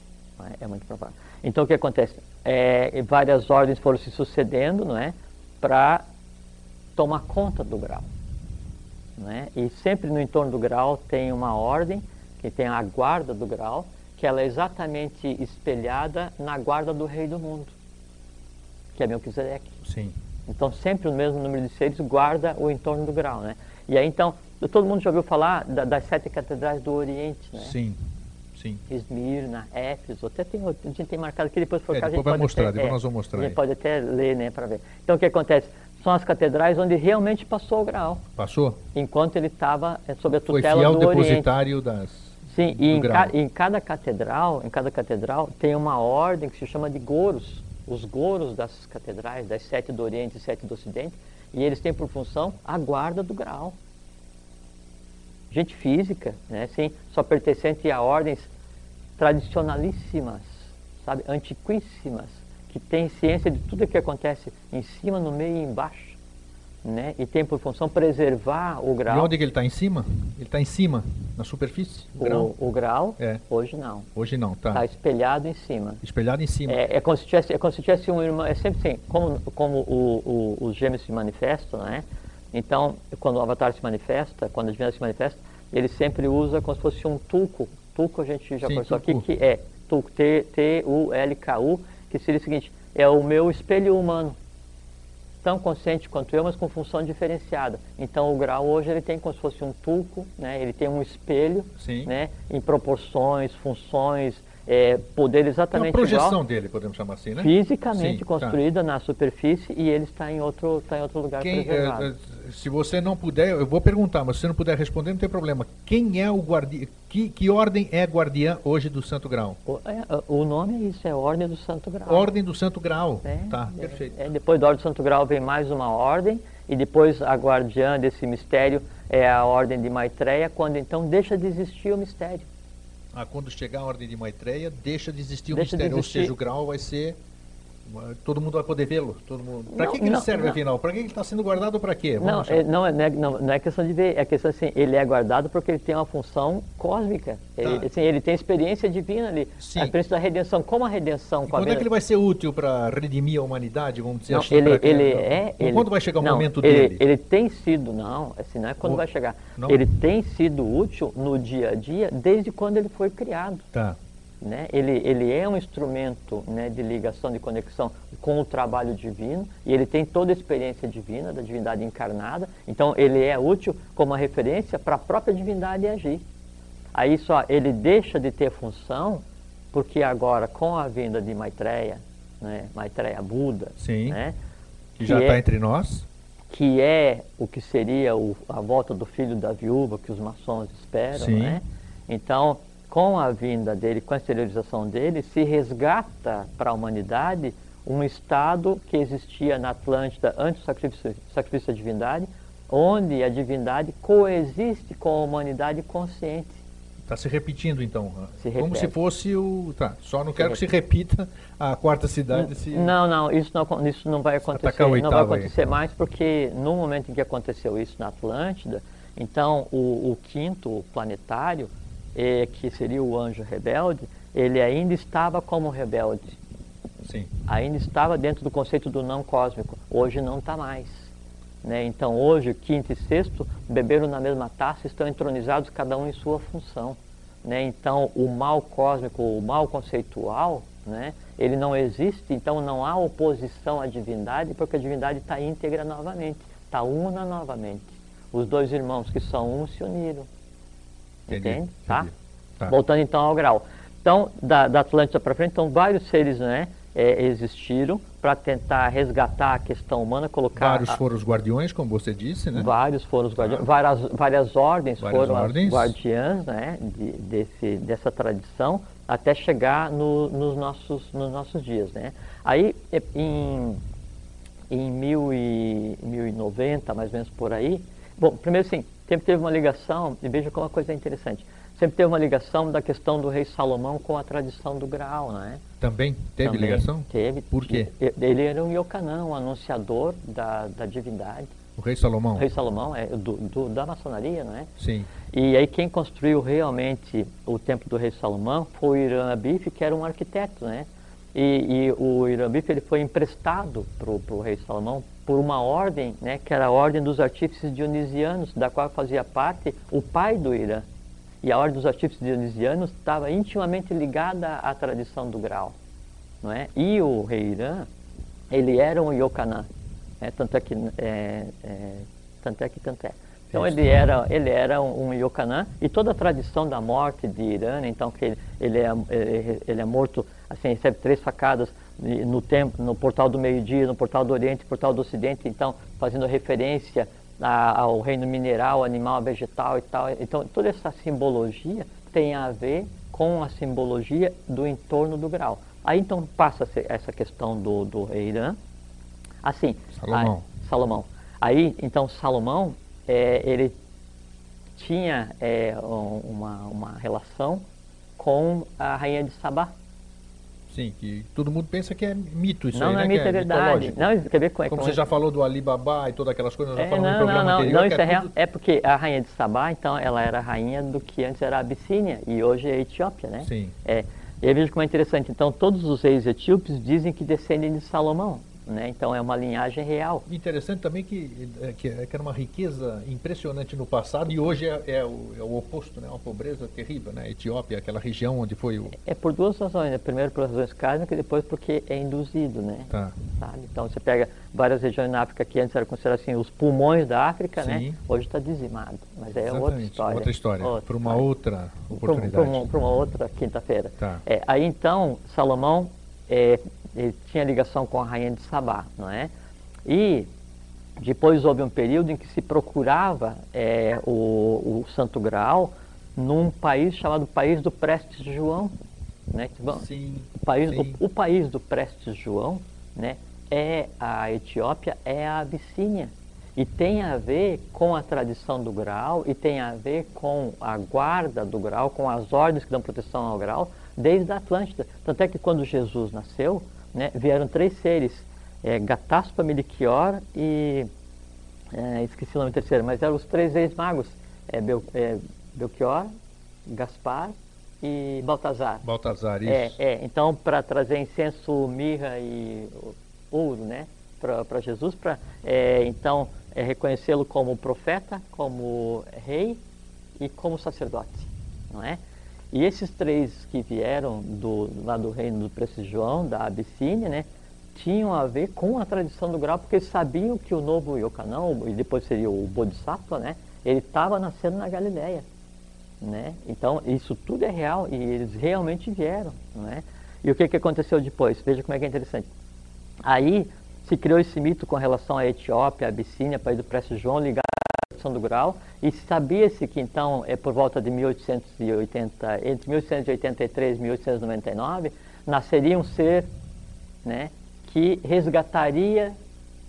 Speaker 2: É? É muito provável. Então o que acontece? É, várias ordens foram se sucedendo, não é, para tomar conta do grau, não é? E sempre no entorno do grau tem uma ordem que tem a guarda do grau, que ela é exatamente espelhada na guarda do rei do mundo, que é Melquisedeque.
Speaker 1: Sim.
Speaker 2: Então sempre o mesmo número de seres guarda o entorno do grau, né? E aí então todo mundo já ouviu falar da- das sete catedrais do Oriente, né?
Speaker 1: Sim. Sim.
Speaker 2: Esmirna, Éfeso, até tem, a gente tem marcado aqui depois por
Speaker 1: É,
Speaker 2: cá, a
Speaker 1: depois
Speaker 2: gente
Speaker 1: vai
Speaker 2: pode
Speaker 1: mostrar,
Speaker 2: até,
Speaker 1: depois
Speaker 2: é,
Speaker 1: nós vamos mostrar
Speaker 2: A gente
Speaker 1: aí.
Speaker 2: pode até ler, né, para ver. Então o que acontece? São as catedrais onde realmente passou o grau,
Speaker 1: Passou?
Speaker 2: enquanto ele estava é, sob a
Speaker 1: Foi
Speaker 2: tutela
Speaker 1: fiel
Speaker 2: do Oriente.
Speaker 1: depositário das.
Speaker 2: Sim, e em, ca- em cada catedral, em cada catedral tem uma ordem que se chama de goros, os goros das catedrais, das sete do Oriente e sete do Ocidente, e eles têm por função a guarda do grau. Gente física, né, sim, só pertencente a ordens tradicionalíssimas, sabe, antiquíssimas, que têm ciência de tudo o que acontece em cima, no meio e embaixo, né, e tem por função preservar o
Speaker 1: E
Speaker 2: grau.
Speaker 1: onde que ele está? Em cima? Ele está em cima, na superfície? O grau?
Speaker 2: O, o grau,
Speaker 1: É.
Speaker 2: hoje não.
Speaker 1: Hoje não, tá.
Speaker 2: Está espelhado em cima.
Speaker 1: Espelhado em cima.
Speaker 2: É, é como se tivesse, é como se tivesse um irmão, é sempre assim, como, como o, o, os gêmeos se manifestam, né? Então, quando o avatar se manifesta, quando a divindade se manifesta, ele sempre usa como se fosse um tulco. Tulco a gente já
Speaker 1: Sim,
Speaker 2: conversou aqui,
Speaker 1: tulku.
Speaker 2: que é tulco, T-U-L-K-U, que seria o seguinte, é o meu espelho humano. Tão consciente quanto eu, mas com função diferenciada. Então o grau hoje ele tem como se fosse um tulco, né? ele tem um espelho
Speaker 1: Sim.
Speaker 2: né? em proporções, funções, é, poder
Speaker 1: É uma
Speaker 2: exatamente
Speaker 1: projeção
Speaker 2: igual,
Speaker 1: dele, podemos chamar assim, né?
Speaker 2: fisicamente
Speaker 1: Sim, tá.
Speaker 2: construída na superfície e ele está em outro, está em outro lugar
Speaker 1: Quem, eh, eh, se você não puder, eu vou perguntar, mas se você não puder responder, não tem problema. Quem é o guardião? Que, que ordem é guardiã hoje do Santo Grau?
Speaker 2: O, é, o nome é isso, é Ordem do Santo Grau.
Speaker 1: Ordem do Santo Grau.
Speaker 2: É,
Speaker 1: tá,
Speaker 2: é,
Speaker 1: perfeito.
Speaker 2: é, depois da Ordem do Santo Grau vem mais uma ordem e depois a guardiã desse mistério é a Ordem de Maitreya, quando então deixa de existir o mistério.
Speaker 1: Ah, quando chegar a ordem de Maitreya, deixa de existir o
Speaker 2: Deixa de
Speaker 1: mistério. Ou seja, o grau vai ser. Todo mundo vai poder vê-lo. Mundo. Para que, que ele
Speaker 2: não,
Speaker 1: serve,
Speaker 2: não.
Speaker 1: afinal? Para que ele está sendo guardado para quê?
Speaker 2: Não, é, não, é, não, é, não, não é questão de ver, é questão assim, ele é guardado porque ele tem uma função cósmica. Ele,
Speaker 1: Tá.
Speaker 2: assim, ele tem experiência divina ali.
Speaker 1: Sim.
Speaker 2: A experiência da redenção, como a redenção
Speaker 1: E
Speaker 2: com a
Speaker 1: quando é que ele vai ser útil para redimir a humanidade, vamos dizer
Speaker 2: Não,
Speaker 1: assim?
Speaker 2: ele, ele é. Ele,
Speaker 1: quando vai chegar o momento
Speaker 2: ele,
Speaker 1: dele?
Speaker 2: Ele tem sido, não, assim, não é quando
Speaker 1: Ou-
Speaker 2: vai chegar. Ele tem sido útil no dia a dia desde quando ele foi criado.
Speaker 1: Tá.
Speaker 2: Né? ele, ele é um instrumento né, de ligação, de conexão com o trabalho divino, e ele tem toda a experiência divina, da divindade encarnada, então ele é útil como uma referência para a própria divindade agir. Aí só ele deixa de ter função, porque agora com a vinda de Maitreya, né, Maitreya Buda,
Speaker 1: Sim,
Speaker 2: né,
Speaker 1: que já está
Speaker 2: é-
Speaker 1: entre nós.
Speaker 2: que é o que seria o- a volta do filho da viúva que os maçons esperam,
Speaker 1: Sim.
Speaker 2: né? Então, com a vinda dele, com a exteriorização dele, se resgata para a humanidade um estado que existia na Atlântida antes do sacrifício, sacrifício da divindade, onde a divindade coexiste com a humanidade consciente.
Speaker 1: Está se repetindo então.
Speaker 2: Se
Speaker 1: Como
Speaker 2: repete.
Speaker 1: se fosse o. Tá, só não quero que se repita a quarta cidade. Se...
Speaker 2: Não, não, isso não, isso não vai acontecer. Não vai
Speaker 1: oitavo aí.
Speaker 2: acontecer mais porque no momento em que aconteceu isso na Atlântida, então o, o quinto planetário, eh, que seria o anjo rebelde, ele ainda estava como rebelde,
Speaker 1: Sim.
Speaker 2: ainda estava dentro do conceito do não cósmico. Hoje não está mais. Né? Então hoje, quinto e sexto, beberam na mesma taça, estão entronizados cada um em sua função. Né? Então o mal cósmico, o mal conceitual, né? ele não existe, então não há oposição à divindade, porque a divindade está íntegra novamente, está una novamente. Os dois irmãos que são um se uniram. Entende? Tá?
Speaker 1: entendi. Tá.
Speaker 2: Voltando então ao grau. Então, da, da Atlântida para frente, então vários seres né, é, existiram para tentar resgatar a questão humana, colocar.
Speaker 1: Vários
Speaker 2: a-
Speaker 1: foram os guardiões, como você disse, né?
Speaker 2: Vários foram os guardiões, várias, várias ordens
Speaker 1: Várias
Speaker 2: foram
Speaker 1: ordens.
Speaker 2: as guardiãs né, de- desse, dessa tradição até chegar no- nos, nossos, nos nossos dias. Né? Aí, eh, em, em mil e, 1090, mais ou menos por aí, bom, primeiro sim, sempre teve uma ligação, e veja como uma coisa é interessante, sempre teve uma ligação da questão do rei Salomão com a tradição do Graal, né?
Speaker 1: Também teve
Speaker 2: Também
Speaker 1: ligação?
Speaker 2: Teve.
Speaker 1: Por quê?
Speaker 2: Ele era um Yokanã, um anunciador da, da divindade.
Speaker 1: O rei Salomão?
Speaker 2: O rei Salomão é do, do- da maçonaria, não é?
Speaker 1: Sim.
Speaker 2: E aí quem construiu realmente o templo do rei Salomão foi o Irã Abif, que era um arquiteto, né? E, e o Irã Abif ele foi emprestado para o rei Salomão por uma ordem, né, que era a ordem dos artífices dionisianos, da qual fazia parte o pai do Irã. E a ordem dos artífices dionisianos estava intimamente ligada à tradição do Graal, não é? E o rei Irã, ele era um Yokanã, é, tanto é que é, é, tanto é que tanto é. Então ele era ele era um, um Yokanã e toda a tradição da morte de Irã, né, então que ele, ele é ele, é morto assim recebe três facadas no templo, no portal do meio-dia, no portal do Oriente, portal do Ocidente, então fazendo referência ao reino mineral, animal, vegetal e tal. Então toda essa simbologia tem a ver com a simbologia do entorno do grau. Aí então passa-se essa questão do, do rei Irã, assim.
Speaker 1: Salomão.
Speaker 2: aí- Salomão. Aí então Salomão é, ele tinha é, um- uma, uma relação com a rainha de Sabá.
Speaker 1: Sim, que todo mundo pensa que é mito isso
Speaker 2: não,
Speaker 1: aí,
Speaker 2: não
Speaker 1: né?
Speaker 2: é mito, é verdade.
Speaker 1: mitológico.
Speaker 2: Não, quer ver com
Speaker 1: Como
Speaker 2: com-
Speaker 1: você já falou do Alibaba e todas aquelas coisas, nós já
Speaker 2: É, não,
Speaker 1: programa
Speaker 2: não, não,
Speaker 1: anterior,
Speaker 2: não, isso é real.
Speaker 1: tudo-
Speaker 2: É porque a rainha de Sabá, então, ela era rainha do que antes era a Abissínia e hoje é a Etiópia, né?
Speaker 1: Sim.
Speaker 2: É, e aí veja como é interessante. Então, todos os reis etíopes dizem que descendem de Salomão, né? Então, é uma linhagem real.
Speaker 1: Interessante também que, é, que, é- que era uma riqueza impressionante no passado e hoje é, é o, é o oposto, né? Uma pobreza terrível, né? Etiópia, aquela região onde foi o...
Speaker 2: É por duas razões, né? Primeiro por razões kármicas e depois porque é induzido, né?
Speaker 1: Tá.
Speaker 2: Sabe? Então, você pega várias regiões na África que antes eram consideradas assim, os pulmões da África, né? Hoje está dizimado, mas é outra
Speaker 1: Exatamente,
Speaker 2: história.
Speaker 1: outra história.
Speaker 2: Outra
Speaker 1: Para uma
Speaker 2: história.
Speaker 1: outra
Speaker 2: Para uma,
Speaker 1: oportunidade.
Speaker 2: pra uma- uma outra quinta-feira.
Speaker 1: Tá.
Speaker 2: É, aí então, Salomão é, ele tinha ligação com a rainha de Sabá, não é? E depois houve um período em que se procurava é, o, o Santo Graal num país chamado País do Prestes João, né?
Speaker 1: Sim,
Speaker 2: o país,
Speaker 1: sim.
Speaker 2: o, o país do Prestes João, né, é a Etiópia, é a Abissínia. E tem a ver com a tradição do Graal e tem a ver com a guarda do Graal, com as ordens que dão proteção ao Graal, desde a Atlântida. Tanto é que quando Jesus nasceu, né, vieram três seres, é, Gataspa, Melchior e... é, esqueci o nome terceiro, mas eram os três reis magos, é, Bel, é, Belchior, Gaspar e Baltazar.
Speaker 1: Baltazar, isso.
Speaker 2: É, é, então para trazer incenso, mirra e ouro, né, para Jesus, para então é, reconhecê-lo como profeta, como rei e como sacerdote, não é? E esses três que vieram do, lá do reino do Preço João, da Abissínia, né, tinham a ver com a tradição do grau, porque eles sabiam que o novo Yokanão, e depois seria o Bodhisattva, né, ele estava nascendo na Galileia. Né? Então, isso tudo é real e eles realmente vieram. Né? E o que, que aconteceu depois? Veja como é que é interessante. Aí se criou esse mito com relação à Etiópia, à Abissínia, país do Prestes João, ligado tradição do grau, e sabia-se que então, é por volta de 1880, entre 1883 e 1899, nasceria um ser né, que resgataria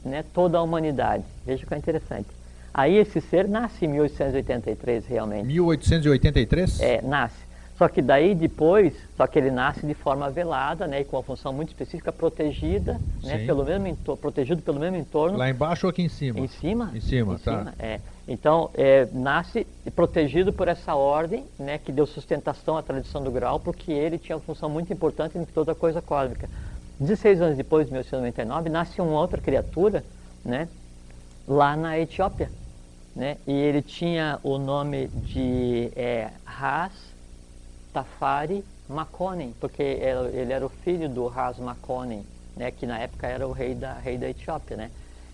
Speaker 2: né, toda a humanidade. Veja que é interessante. Aí esse ser nasce em 1883 realmente.
Speaker 1: 1883?
Speaker 2: É, nasce. Só que daí depois, só que ele nasce de forma velada, né, e com uma função muito específica, protegida, né, pelo mesmo entorno, protegido pelo mesmo entorno.
Speaker 1: Lá embaixo ou aqui em cima?
Speaker 2: Em cima.
Speaker 1: Em cima,
Speaker 2: em
Speaker 1: tá.
Speaker 2: Cima, é. Então, é, nasce protegido por essa ordem, né, que deu sustentação à tradição do grau, porque ele tinha uma função muito importante em toda a coisa cósmica. 16 anos depois, de 1899, nasce uma outra criatura, né, lá na Etiópia, né, e ele tinha o nome de é, Ras Tafari Makonnen, porque ele era o filho do Ras Makonnen, né, que na época era o rei da, rei da Etiópia, né.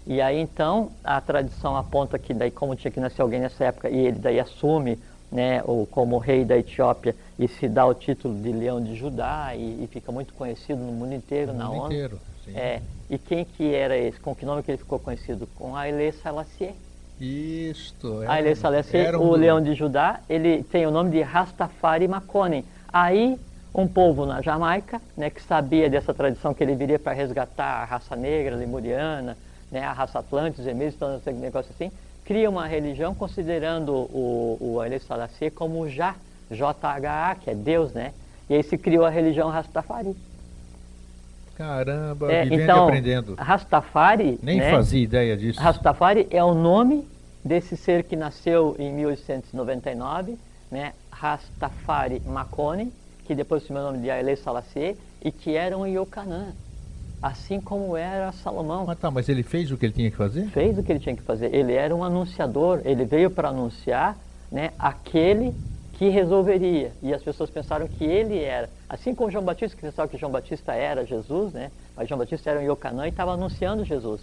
Speaker 2: E aí então a tradição aponta que daí como tinha que nascer alguém nessa época e ele daí assume né, o, como rei da Etiópia e se dá o título de leão de Judá e, e fica muito conhecido no mundo inteiro,
Speaker 1: no
Speaker 2: na
Speaker 1: mundo
Speaker 2: ONU.
Speaker 1: Inteiro, sim.
Speaker 2: É, e quem que era esse? Com que nome que ele ficou conhecido? Com Haile Selassie.
Speaker 1: Isto.
Speaker 2: Haile
Speaker 1: Era,
Speaker 2: Selassie,
Speaker 1: era
Speaker 2: o
Speaker 1: um-
Speaker 2: leão de Judá, ele tem o nome de Rastafari Makonnen. Aí um povo na Jamaica, né, que sabia dessa tradição que ele viria para resgatar a raça negra, lemuriana, né, a raça atlântica, os emílios, todo esse negócio assim, cria uma religião considerando o, o Haile Selassie como Já, J-H-A, que é Deus, né? E aí se criou a religião Rastafari.
Speaker 1: Caramba,
Speaker 2: É,
Speaker 1: vivendo e
Speaker 2: então,
Speaker 1: aprendendo.
Speaker 2: Rastafari,
Speaker 1: Nem
Speaker 2: né,
Speaker 1: fazia ideia disso.
Speaker 2: Rastafari é o nome desse ser que nasceu em 1899, né? Rastafari Makonnen, que depois assumiu o nome de Haile Selassie, e que era um Yokanã, assim como era Salomão.
Speaker 1: Mas tá, mas ele fez o que ele tinha que fazer?
Speaker 2: Fez o que ele tinha que fazer. Ele era um anunciador, ele veio para anunciar né, aquele que resolveria. E as pessoas pensaram que ele era. Assim como João Batista, que pensavam que João Batista era Jesus, né? mas João Batista era um Yokanã e estava anunciando Jesus.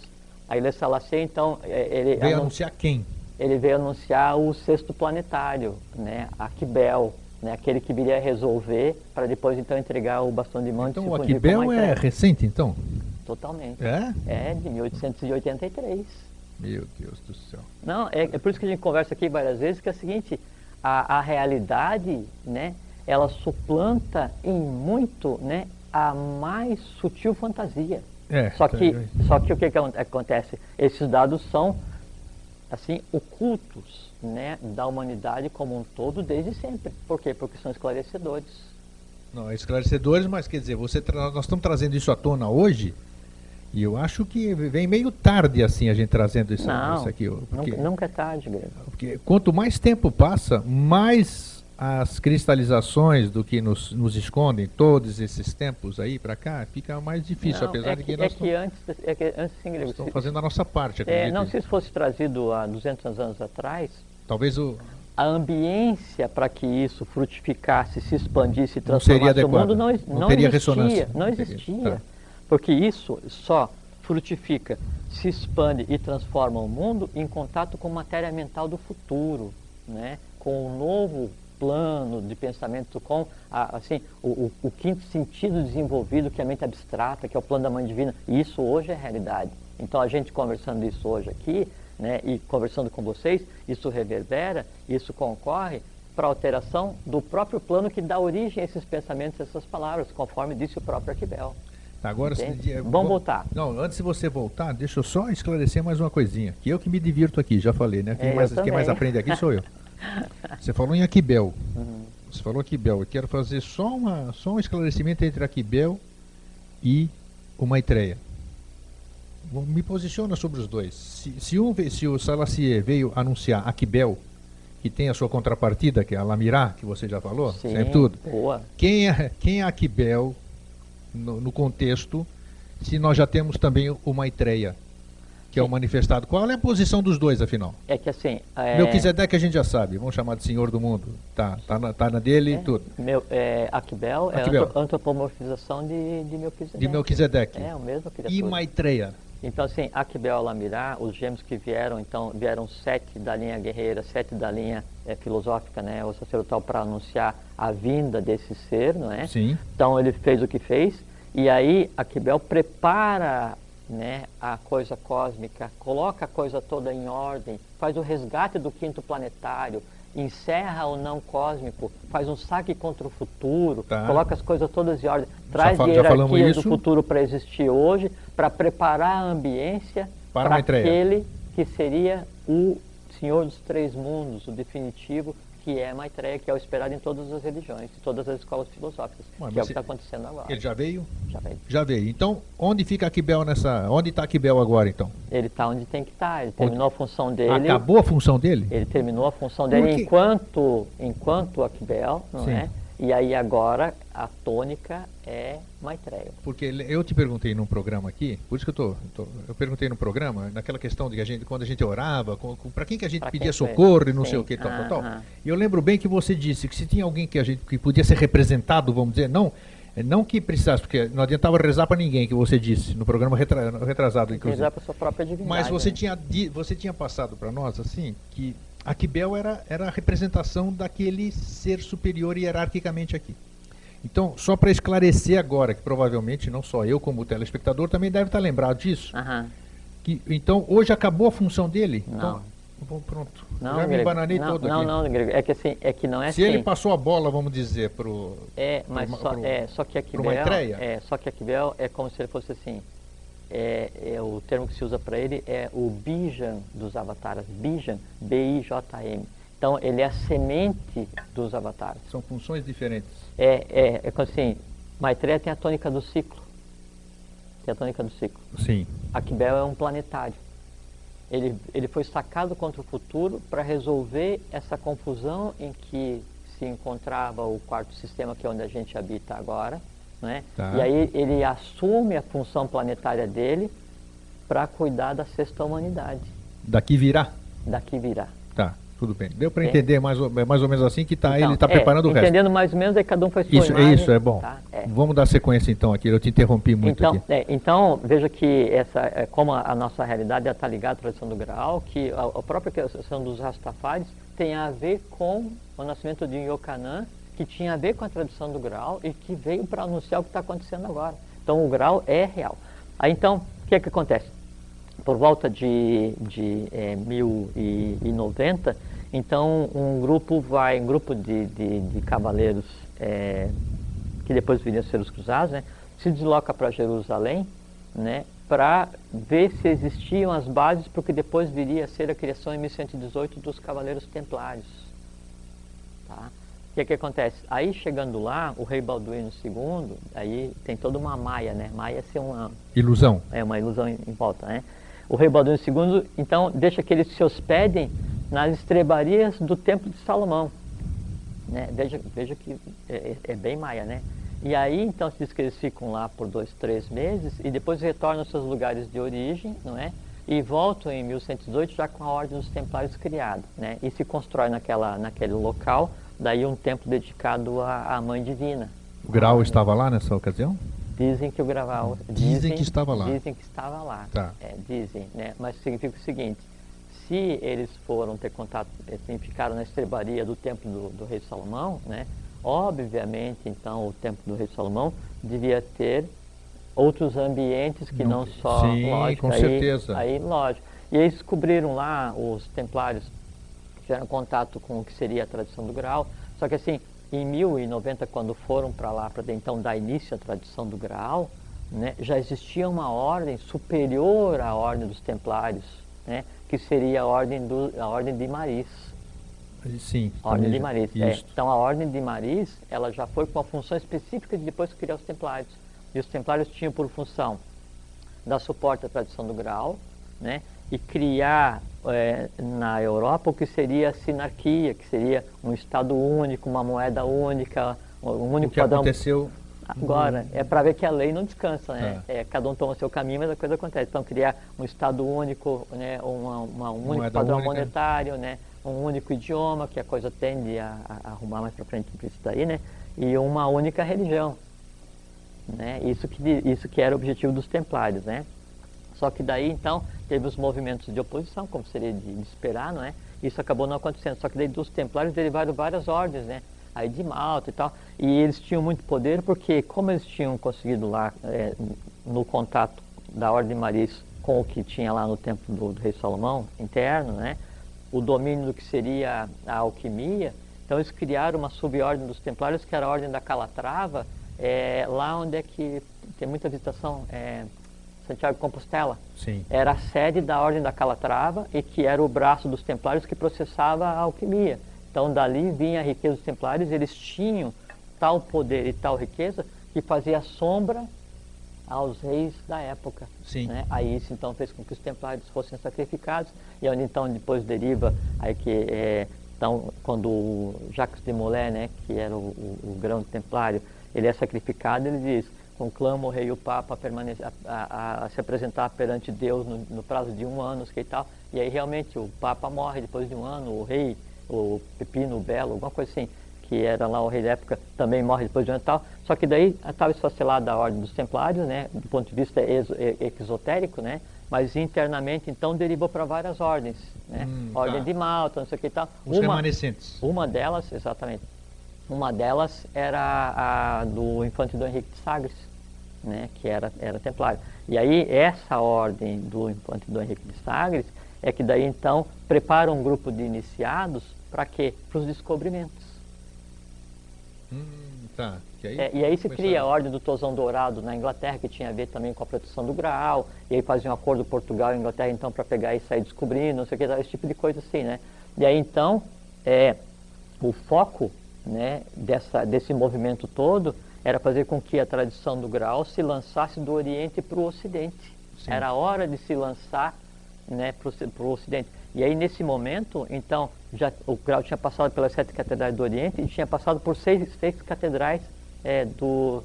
Speaker 2: A Haile Selassie, então, é, ele,
Speaker 1: Veio
Speaker 2: anun-
Speaker 1: anunciar quem?
Speaker 2: ele veio anunciar o sexto planetário, né? Aquibel, né? aquele que viria resolver para depois então entregar o bastão de e
Speaker 1: Então o Aquibel é recente, então?
Speaker 2: Totalmente.
Speaker 1: É?
Speaker 2: É, de 1883.
Speaker 1: Meu Deus do céu.
Speaker 2: Não, é, é por isso que a gente conversa aqui várias vezes, que é o seguinte, a, a realidade, né, ela suplanta em muito, né, a mais sutil fantasia.
Speaker 1: É,
Speaker 2: Só que,
Speaker 1: tá,
Speaker 2: só que o que, que acon- acontece? Esses dados são, assim, ocultos, né, da humanidade como um todo desde sempre. Por quê? Porque são esclarecedores.
Speaker 1: Não, esclarecedores, mas quer dizer, você nós estamos trazendo isso à tona hoje, e eu acho que vem meio tarde assim a gente trazendo isso,
Speaker 2: Não,
Speaker 1: isso aqui. Porque,
Speaker 2: nunca, nunca é tarde, Grego.
Speaker 1: porque quanto mais tempo passa, mais as cristalizações do que nos, nos escondem todos esses tempos aí para cá, fica mais difícil,
Speaker 2: Não,
Speaker 1: apesar
Speaker 2: é
Speaker 1: de
Speaker 2: que, é
Speaker 1: nós
Speaker 2: que antes, é que antes sim, Grego,
Speaker 1: estamos
Speaker 2: se-
Speaker 1: fazendo a nossa parte,
Speaker 2: é, não, se isso fosse trazido há 200 anos atrás,
Speaker 1: Talvez o,
Speaker 2: a ambiência para que isso frutificasse, se expandisse e transformasse o mundo não,
Speaker 1: Não
Speaker 2: não
Speaker 1: teria
Speaker 2: existia.
Speaker 1: ressonância.
Speaker 2: Não existia.
Speaker 1: Tá.
Speaker 2: Porque isso só frutifica, se expande e transforma o mundo em contato com matéria mental do futuro, né? com um novo plano de pensamento, com a- assim, o, o- o quinto sentido desenvolvido, que é a mente abstrata, que é o plano da mãe divina. E isso hoje é realidade. Então a gente conversando isso hoje aqui, né, e conversando com vocês, isso reverbera, isso concorre para a alteração do próprio plano que dá origem a esses pensamentos, a essas palavras, conforme disse o próprio Arquibel.
Speaker 1: Tá, agora é,
Speaker 2: Vamos voltar.
Speaker 1: Não, antes de você voltar, deixa eu só esclarecer mais uma coisinha. Que eu que me divirto aqui, já falei, né? Quem,
Speaker 2: É,
Speaker 1: mais, quem mais aprende aqui sou eu. (laughs) Você falou em Aquibel.
Speaker 2: Uhum.
Speaker 1: Você falou Aquibel. Eu quero fazer só, uma, só um esclarecimento entre Aquibel e o Maitreya. Me posiciona sobre os dois. Se, se, um, se o Salacier veio anunciar Aquibel, que tem a sua contrapartida, que é a Lamirá, que você já falou,
Speaker 2: Sim,
Speaker 1: sempre tudo.
Speaker 2: boa.
Speaker 1: Quem é, quem é Aquibel no, no contexto, se nós já temos também o Maitreya? Que é o manifestado. Qual é a posição dos dois, afinal?
Speaker 2: É que assim. É...
Speaker 1: Melquisedeque a gente já sabe, vamos chamar de Senhor do Mundo. Tá, tá na, tá na dele e
Speaker 2: É,
Speaker 1: tudo.
Speaker 2: Meu, é, Aquibel é
Speaker 1: Aquibel.
Speaker 2: antro- antropomorfização de, de Melquisedeque.
Speaker 1: De Melquisedeque.
Speaker 2: É, o mesmo criatura.
Speaker 1: E Maitreya.
Speaker 2: Então, assim, Aquibel Alamirá, os gêmeos que vieram, então, vieram sete da linha guerreira, sete da linha eh, filosófica, né, ou sacerdotal, para anunciar a vinda desse ser, não é?
Speaker 1: Sim.
Speaker 2: Então, ele fez o que fez, e aí Aquibel prepara né, a coisa cósmica, coloca a coisa toda em ordem, faz o resgate do quinto planetário, encerra o não cósmico, faz um saque contra o futuro,
Speaker 1: Tá.
Speaker 2: coloca as coisas todas em ordem, traz
Speaker 1: já falamos
Speaker 2: hierarquias do futuro para existir hoje, para preparar a ambiência
Speaker 1: Para
Speaker 2: aquele que seria o Senhor dos Três Mundos, o definitivo, que é Maitreya, que é o esperado em todas as religiões, em todas as escolas filosóficas,
Speaker 1: Ué,
Speaker 2: que é o
Speaker 1: mas
Speaker 2: que está acontecendo agora.
Speaker 1: Ele já veio?
Speaker 2: Já veio.
Speaker 1: Já veio. Então, onde fica Aquibel nessa. Onde está Aquibel agora, então?
Speaker 2: Ele está onde tem que estar, ele terminou a função dele.
Speaker 1: Acabou a função dele?
Speaker 2: Ele terminou a função dele enquanto, enquanto Akbel, não
Speaker 1: Sim.
Speaker 2: é? E aí agora a tônica é Maitreya.
Speaker 1: Porque eu te perguntei num programa aqui, por isso que eu tô, tô- eu perguntei no programa, naquela questão de que a gente, quando a gente orava, para quem que a gente
Speaker 2: Pra
Speaker 1: pedia
Speaker 2: quem foi?
Speaker 1: socorro e não
Speaker 2: Sim.
Speaker 1: sei o que, tal, tal, tal. E eu lembro bem que você disse que se tinha alguém que a gente que podia ser representado, vamos dizer, não, é, não que precisasse, porque não adiantava rezar para ninguém, que você disse no programa retra- retrasado, inclusive.
Speaker 2: Rezar para sua própria divindade.
Speaker 1: Mas você
Speaker 2: né?
Speaker 1: tinha, você tinha passado para nós assim que Aquibel era, era a representação daquele ser superior hierarquicamente aqui. Então, só para esclarecer agora, que provavelmente não só eu como o telespectador também deve estar lembrado disso,
Speaker 2: Aham.
Speaker 1: que então hoje acabou a função dele.
Speaker 2: Não.
Speaker 1: Então, bom, pronto.
Speaker 2: Não,
Speaker 1: Já me
Speaker 2: Grego,
Speaker 1: embananei
Speaker 2: não,
Speaker 1: todo
Speaker 2: não,
Speaker 1: aqui.
Speaker 2: não, Grego, é que assim, é que não é
Speaker 1: Se
Speaker 2: assim.
Speaker 1: ele passou a bola, vamos dizer, pro
Speaker 2: É, mas
Speaker 1: pro-
Speaker 2: só,
Speaker 1: pro-
Speaker 2: é, só que
Speaker 1: Maitreya?
Speaker 2: é, só que Akibel é como se ele fosse assim, é, é, o termo que se usa para ele é o Bijan dos avatares, Bijan, B-I-J-M. Então, ele é a semente dos avatares.
Speaker 1: São funções diferentes.
Speaker 2: É, é, é assim, Maitreya tem a tônica do ciclo. Tem a tônica do ciclo.
Speaker 1: Sim.
Speaker 2: Akibel é um planetário. Ele, ele foi sacado contra o futuro para resolver essa confusão em que se encontrava o quarto sistema, que é onde a gente habita agora. Né?
Speaker 1: Tá.
Speaker 2: E aí ele assume a função planetária dele para cuidar da sexta humanidade.
Speaker 1: Daqui virá.
Speaker 2: Daqui virá.
Speaker 1: Tá, tudo bem. Deu para
Speaker 2: É.
Speaker 1: entender mais ou, mais ou menos assim que tá,
Speaker 2: Então,
Speaker 1: ele está
Speaker 2: é,
Speaker 1: preparando o resto.
Speaker 2: Entendendo mais ou menos, aí cada um faz sua
Speaker 1: Isso, é
Speaker 2: imagem,
Speaker 1: isso, é bom.
Speaker 2: tá? É.
Speaker 1: Vamos dar sequência então aqui. Eu te interrompi muito
Speaker 2: Então,
Speaker 1: aqui.
Speaker 2: é, então, veja que essa, é, como a, a nossa realidade está ligada à tradição do Graal, que a, a própria questão dos Rastafaris tem a ver com o nascimento de Yokanã, que tinha a ver com a tradição do Graal e que veio para anunciar o que está acontecendo agora. Então, o Graal é real. Aí, então, o que é que acontece? Por volta de, de é, 1090, então, um grupo vai, um grupo de, de, de cavaleiros é, que depois viriam a ser os cruzados, né, se desloca para Jerusalém, né, para ver se existiam as bases para o que depois viria a ser a criação em 1118 dos Cavaleiros Templários. Tá? O que, que acontece? Aí chegando lá, o rei Balduino II, aí tem toda uma maia, né? Maia é ser uma,
Speaker 1: Ilusão.
Speaker 2: é uma ilusão em, em volta, né? O rei Balduino II, então, deixa que eles se hospedem nas estrebarias do Templo de Salomão. Né? Veja, veja que é, é- é bem maia, né? E aí, então, se diz que eles ficam lá por dois, três meses e depois retornam aos seus lugares de origem, não é? E voltam em 1118 já com a Ordem dos Templários criada, né? E se constrói naquela, naquele local, daí um templo dedicado à, à Mãe Divina.
Speaker 1: O Grau estava lá nessa ocasião?
Speaker 2: Dizem que o Graval.
Speaker 1: Dizem que estava lá.
Speaker 2: Dizem que estava lá.
Speaker 1: Tá.
Speaker 2: É, dizem, né? Mas significa o seguinte: se eles foram ter contato, assim, ficaram na estrebaria do templo do, do rei Salomão, né? Obviamente, então, o templo do rei Salomão devia ter outros ambientes que
Speaker 1: Não-
Speaker 2: não, só
Speaker 1: sim,
Speaker 2: lógico,
Speaker 1: com
Speaker 2: aí,
Speaker 1: certeza.
Speaker 2: Aí, lógico. E eles descobriram lá os templários tiveram contato com o que seria a tradição do Graal. Só que assim, em 1090, quando foram para lá para então dar início à tradição do Graal, né, já existia uma ordem superior à ordem dos Templários, né, que seria a ordem, do, a ordem de Maris.
Speaker 1: Sim.
Speaker 2: A ordem de Maris. é. Então a ordem de Maris, ela já foi com uma função específica de depois criar os Templários. E os Templários tinham por função dar suporte à tradição do Graal, né? E criar eh, na Europa o que seria a sinarquia, que seria um Estado único, uma moeda única, um
Speaker 1: O
Speaker 2: único
Speaker 1: que
Speaker 2: padrão.
Speaker 1: aconteceu
Speaker 2: Agora, é para ver que a lei não descansa, né? É. é. cada um toma o seu caminho, mas a coisa acontece. Então, criar um Estado único, né? uma, uma um único padrão única. monetário, né? um único idioma, que a coisa tende a, a arrumar mais para frente isso daí, né? E uma única religião. Né? Isso, que, isso que era o objetivo dos templários, né? Só que daí, então, teve os movimentos de oposição, como seria de, esperar, não é? Isso acabou não acontecendo. Só que daí dos templários derivaram várias ordens, né? Aí de Malta e tal. E eles tinham muito poder porque, como eles tinham conseguido lá, é, no contato da Ordem de Maris com o que tinha lá no tempo do, do rei Salomão, interno, né? O domínio do que seria a alquimia. Então eles criaram uma subordem dos templários, que era a Ordem da Calatrava, é, lá onde é que tem muita visitação, é, Santiago de Compostela.
Speaker 1: Sim.
Speaker 2: Era a sede da Ordem da Calatrava e que era o braço dos templários que processava a alquimia. Então dali vinha a riqueza dos templários, eles tinham tal poder e tal riqueza que fazia sombra aos reis da época.
Speaker 1: Sim.
Speaker 2: Né? Aí isso então fez com que os templários fossem sacrificados e onde então depois deriva aí que é, então quando o Jacques de Molay, né, que era o, o, o grão templário, ele é sacrificado, ele diz conclama o rei e o papa a, a, a, se apresentar perante Deus no, no, prazo de um ano, que tal. E aí realmente o papa morre depois de um ano, o rei, o Pepino o Belo, alguma coisa assim, que era lá o rei da época, também morre depois de um ano e tal. Só que daí estava esfacelada a ordem dos templários, né, do ponto de vista exo, exotérico, né, mas internamente então derivou para várias ordens, né, hum, ordem tá. de Malta, não sei o que e tal.
Speaker 1: Os uma, remanescentes.
Speaker 2: Uma delas, exatamente, uma delas era a do infante do Henrique de Sagres, né, que era, era templário. E aí essa ordem do infante do Henrique de Sagres é que daí então prepara um grupo de iniciados para quê? Para os descobrimentos.
Speaker 1: Hum, tá.
Speaker 2: Aí, é, e aí se cria a Ordem do Tosão Dourado na Inglaterra, que tinha a ver também com a proteção do grau, e aí fazia um acordo Portugal e Inglaterra então para pegar e sair descobrindo, não sei o que, esse tipo de coisa assim, né? E aí então, é, o foco né, dessa, desse movimento todo era fazer com que a tradição do grau se lançasse do Oriente para o Ocidente. Sim. Era hora de se lançar né, para o Ocidente. E aí, nesse momento, então, já, o grau tinha passado pelas sete catedrais do Oriente e tinha passado por seis, seis catedrais é, do.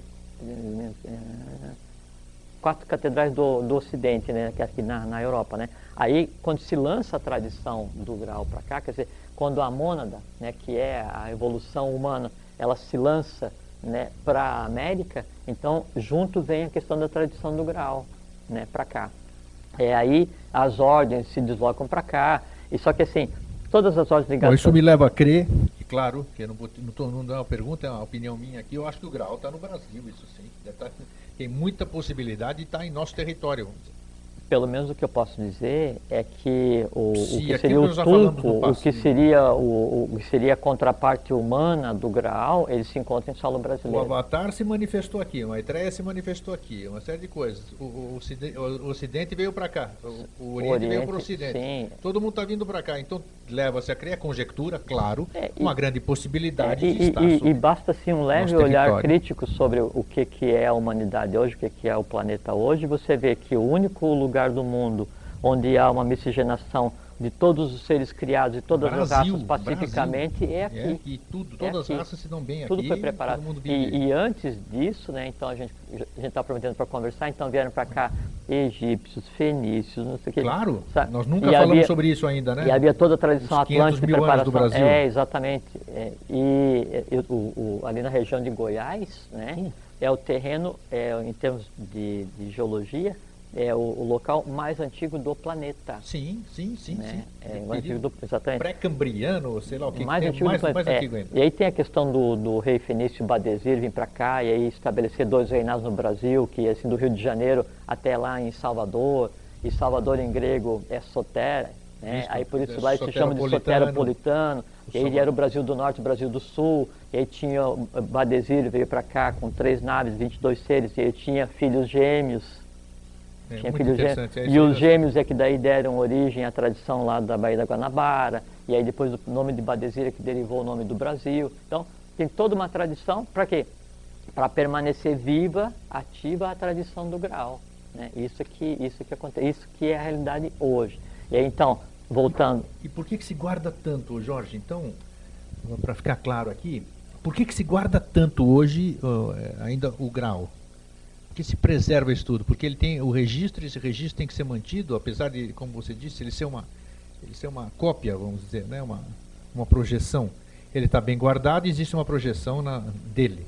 Speaker 2: quatro catedrais do, do Ocidente, né, é aqui na, na Europa. Né? Aí, quando se lança a tradição do grau para cá, quer dizer, quando a mônada, né, que é a evolução humana, ela se lança né, para a América, então junto vem a questão da tradição do grau né, para cá. É, aí as ordens se deslocam para cá, e só que assim, todas as ordens ligadas...
Speaker 1: Bom, isso me leva a crer, e claro, que eu não, vou, não, uma pergunta, é uma opinião minha aqui, eu acho que o grau está no Brasil, isso sim. Tá, tem muita possibilidade de estar tá em nosso território, vamos dizer
Speaker 2: pelo menos o que eu posso dizer é que o, o que seria o tulco, o que seria o, o, que seria a contraparte humana do Graal, ele se encontra em solo brasileiro.
Speaker 1: O Avatar se manifestou aqui, uma Maitreya se manifestou aqui, uma série de coisas. O, o, ocidente, o ocidente, veio para cá, o, Oriente, Oriente, veio para o Ocidente. Sim. Todo mundo está vindo para cá, então leva-se a criar conjectura, claro, é, uma grande possibilidade
Speaker 2: é, de estar e, e, basta assim um leve olhar crítico sobre o que, que é a humanidade hoje, o que, que é o planeta hoje, você vê que o único lugar lugar do mundo onde há uma miscigenação de todos os seres criados e todas Brasil, as raças pacificamente Brasil. é aqui. É
Speaker 1: aqui, tudo, todas é aqui. as raças se dão bem
Speaker 2: tudo
Speaker 1: aqui.
Speaker 2: Tudo foi preparado. E, e, antes disso, né, então a gente a está prometendo para conversar, então vieram para cá egípcios, fenícios, não sei o que.
Speaker 1: Claro, sabe? nós nunca e falamos havia, sobre isso ainda, né?
Speaker 2: E havia toda a tradição atlântica de preparação.
Speaker 1: do Brasil.
Speaker 2: É, exatamente. É, e, e o, o, ali na região de Goiás, né, hum. é o terreno, é, em termos de, de geologia, é o, o, local mais antigo do planeta.
Speaker 1: Sim, sim, sim.
Speaker 2: Né?
Speaker 1: sim.
Speaker 2: É, o antigo do, exatamente.
Speaker 1: Pré-cambriano, sei lá o que,
Speaker 2: mais
Speaker 1: que
Speaker 2: antigo
Speaker 1: mais,
Speaker 2: do
Speaker 1: mais
Speaker 2: é,
Speaker 1: antigo ainda.
Speaker 2: E aí tem a questão do, do rei fenício Badesir vir para cá e aí estabelecer dois reinados no Brasil, que assim do Rio de Janeiro até lá em Salvador, e Salvador em grego é Soter, né? Isso, aí por isso é lá se chama de Soteropolitano, e aí era o Brasil do Norte, o Brasil do Sul, e aí tinha Badesir veio para cá com três naves, 22 seres, e aí tinha filhos gêmeos,
Speaker 1: é, tinha filhos gêmeos. É
Speaker 2: e os gêmeos é que daí deram origem à tradição lá da Baía da Guanabara, e aí depois o nome de Badesira que derivou o nome do Brasil. Então, tem toda uma tradição, para quê? Para permanecer viva, ativa a tradição do grau. Né? Isso, que, isso, que acontece, isso que é a realidade hoje. E aí, então, voltando.
Speaker 1: E por que, que se guarda tanto, Jorge? Então, para ficar claro aqui, Por que, que se guarda tanto hoje uh, ainda o grau? Por que se preserva isso tudo? Porque ele tem o registro, esse registro tem que ser mantido, apesar de, como você disse, ele ser uma, ele ser uma cópia, vamos dizer, né? uma, uma projeção. Ele está bem guardado e existe uma projeção na, dele.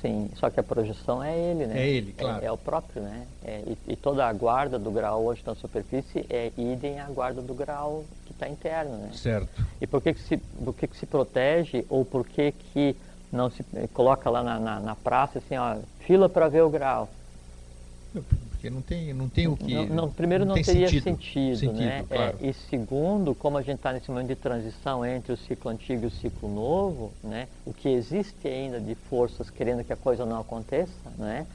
Speaker 2: Sim, só que a projeção é ele, né?
Speaker 1: É ele, claro.
Speaker 2: É, é o próprio, né? É, e, e, toda a guarda do grau hoje na superfície é idem à guarda do grau que está interno, né?
Speaker 1: Certo.
Speaker 2: E por que, que, se, por que, que se protege ou por que, que não se coloca lá na, na, na praça assim, ó, fila para ver o grau?
Speaker 1: Porque não tem, não tem o que.
Speaker 2: Não, não primeiro não, não teria sentido, sentido, sentido né?
Speaker 1: Claro.
Speaker 2: É, e segundo, como a gente está nesse momento de transição entre o ciclo antigo e o ciclo novo, né? O que existe ainda de forças querendo que a coisa não aconteça, né?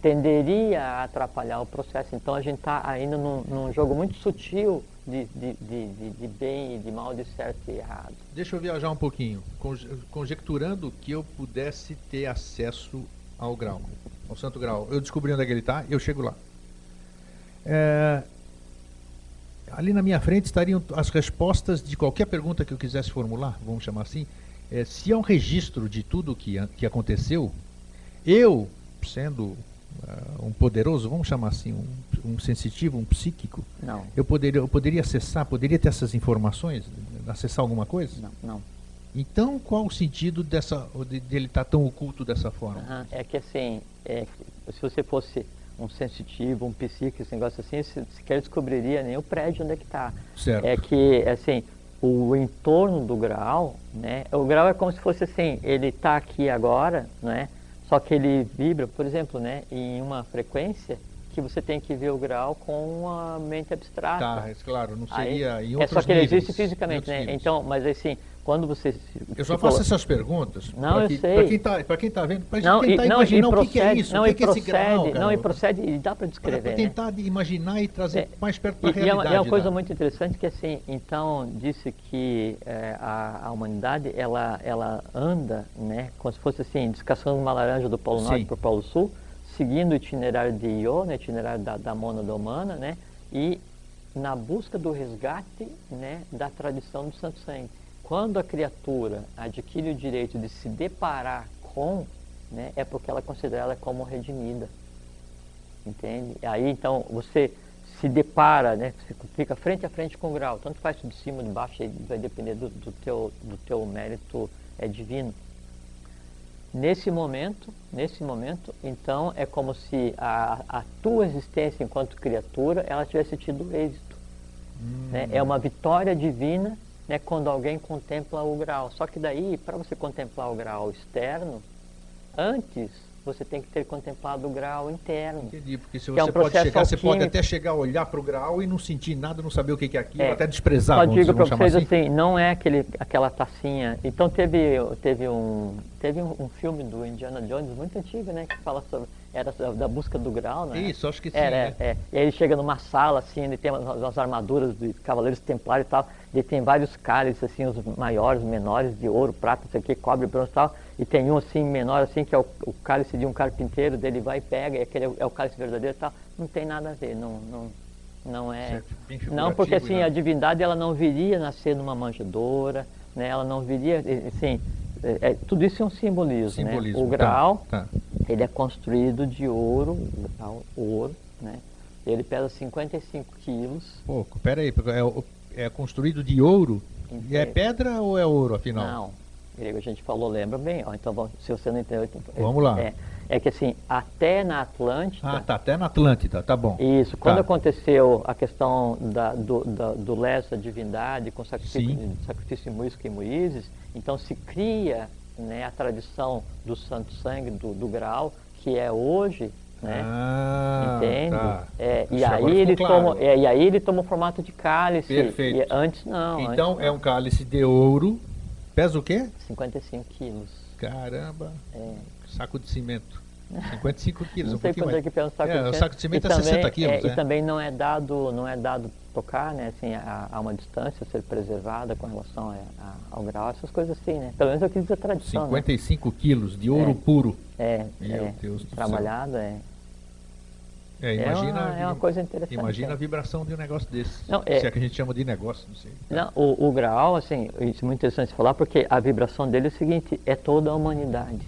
Speaker 2: Tenderia a atrapalhar o processo. Então a gente está ainda num, num, jogo muito sutil de, de, de, de, bem e de mal, de certo e errado.
Speaker 1: Deixa eu viajar um pouquinho, conjecturando que eu pudesse ter acesso ao grau ao Santo Grau. Eu descobri onde é que ele está eu chego lá. É, ali na minha frente estariam as respostas de qualquer pergunta que eu quisesse formular, vamos chamar assim. É, se é um registro de tudo que, que aconteceu, eu, sendo uh, um poderoso, vamos chamar assim, um, um sensitivo, um psíquico,
Speaker 2: não.
Speaker 1: Eu, poderia, eu poderia acessar, poderia ter essas informações, acessar alguma coisa?
Speaker 2: Não, não.
Speaker 1: Então, qual o sentido dessa, de, dele estar tá tão oculto dessa forma?
Speaker 2: Uhum. É que assim, é, se você fosse um sensitivo, um psíquico, esse negócio assim, você sequer descobriria nem o prédio onde é que está. É que, assim, o entorno do grau, né? O grau é como se fosse assim, ele está aqui agora, né? Só que ele vibra, por exemplo, né? Em uma frequência que você tem que ver o grau com uma mente abstrata.
Speaker 1: Tá, é claro, não seria
Speaker 2: Aí,
Speaker 1: em outros
Speaker 2: É só que
Speaker 1: ele
Speaker 2: existe fisicamente, né? Níveis. Então, mas assim, quando você...
Speaker 1: Eu só faço essas perguntas
Speaker 2: não, eu
Speaker 1: que,
Speaker 2: sei.
Speaker 1: para quem está quem tá vendo, para tentar não, imaginar procede, o que, é isso,
Speaker 2: não,
Speaker 1: o que,
Speaker 2: que é
Speaker 1: esse grau,
Speaker 2: cara. Não, e procede, e dá para descrever,
Speaker 1: Para tentar né? imaginar e trazer é, mais perto da
Speaker 2: e,
Speaker 1: realidade.
Speaker 2: E é uma, é uma coisa muito interessante que assim, então, disse que é, a, a, humanidade, ela, ela anda, né, como se fosse assim, descascando uma laranja do Polo Norte para o Polo Sul, seguindo o itinerário de Io, né, itinerário da, da mônada humana, né, e na busca do resgate né, da tradição do Santo Sangue. Quando a criatura adquire o direito de se deparar com, né, é porque ela é considera ela como redimida. Entende? Aí então você se depara, né, fica frente a frente com o grau, tanto faz de cima, de baixo, vai depender do, do, teu, do teu mérito é divino. Nesse momento, nesse momento, então é como se a, a tua existência enquanto criatura ela tivesse tido êxito. Hum. Né? É uma vitória divina né, quando alguém contempla o grau. Só que daí, para você contemplar o grau externo, antes você tem que ter contemplado o grau interno.
Speaker 1: Entendi, porque se você é um pode chegar, você pode até chegar a olhar para o grau e não sentir nada, não saber o que é aquilo, é. até desprezar.
Speaker 2: Só digo para vocês assim? assim, não é aquele, aquela tacinha. Então teve, teve, um, teve um, um, filme do Indiana Jones muito antigo, né, que fala sobre era da busca do grau, né?
Speaker 1: Isso, acho que sim.
Speaker 2: Era, é. é. E aí ele chega numa sala assim, ele tem umas, umas armaduras de cavaleiros templários e tal. Ele tem vários cálices assim, os maiores, menores de ouro, prata, isso aqui, cobre, bronze e tal e tem um assim menor assim que é o, o cálice de um carpinteiro dele vai e pega e aquele é o, é o cálice verdadeiro tal não tem nada a ver não não não é não porque assim né? a divindade ela não viria nascer numa manjedoura né ela não viria assim é, é, tudo isso é um simbolismo, né? simbolismo
Speaker 1: né?
Speaker 2: o grau tá, tá. Ele é construído de ouro ouro né ele pesa 55 quilos
Speaker 1: pouco peraí é, é construído de ouro e é pedra ou é ouro afinal
Speaker 2: não grego a gente falou, lembra bem? Ó, então, se você não entendeu... Então,
Speaker 1: Vamos lá.
Speaker 2: É, é que assim, até na Atlântida...
Speaker 1: Ah, tá, até na Atlântida, tá bom.
Speaker 2: Isso, quando tá. aconteceu a questão da, do, da, do Lessa divindade com sacrifício, sacrifício de Muisca e Moíses, então se cria né, a tradição do Santo Sangue, do, do Graal, que é hoje né?
Speaker 1: Ah,
Speaker 2: Entende?
Speaker 1: Tá.
Speaker 2: É, e, aí ele claro. toma, é, e aí ele toma o formato de cálice.
Speaker 1: Perfeito.
Speaker 2: E antes não.
Speaker 1: Então
Speaker 2: antes
Speaker 1: é um cálice de ouro Pesa o quê?
Speaker 2: 55 quilos.
Speaker 1: Caramba!
Speaker 2: É.
Speaker 1: Saco de cimento. 55 quilos,
Speaker 2: não
Speaker 1: um sei
Speaker 2: quanto é que pesa um saco
Speaker 1: é,
Speaker 2: de cimento.
Speaker 1: O saco de cimento e é também, 60 quilos. É,
Speaker 2: é. E também não é dado, não é dado tocar, né, assim, a, a uma distância ser preservada com relação a, a, ao grau, essas coisas assim, né? Pelo menos é o que diz a tradição.
Speaker 1: 55
Speaker 2: né?
Speaker 1: quilos de ouro
Speaker 2: é.
Speaker 1: puro.
Speaker 2: É,
Speaker 1: Meu
Speaker 2: é,
Speaker 1: Deus do
Speaker 2: trabalhado,
Speaker 1: céu.
Speaker 2: é.
Speaker 1: É, imagina,
Speaker 2: é, uma, é uma coisa interessante.
Speaker 1: Imagina
Speaker 2: é.
Speaker 1: a vibração de um negócio desse.
Speaker 2: Não, é,
Speaker 1: se é que a gente chama de negócio, não sei.
Speaker 2: Não, o, o Graal, assim, isso é muito interessante falar, porque a vibração dele é o seguinte, é toda a humanidade.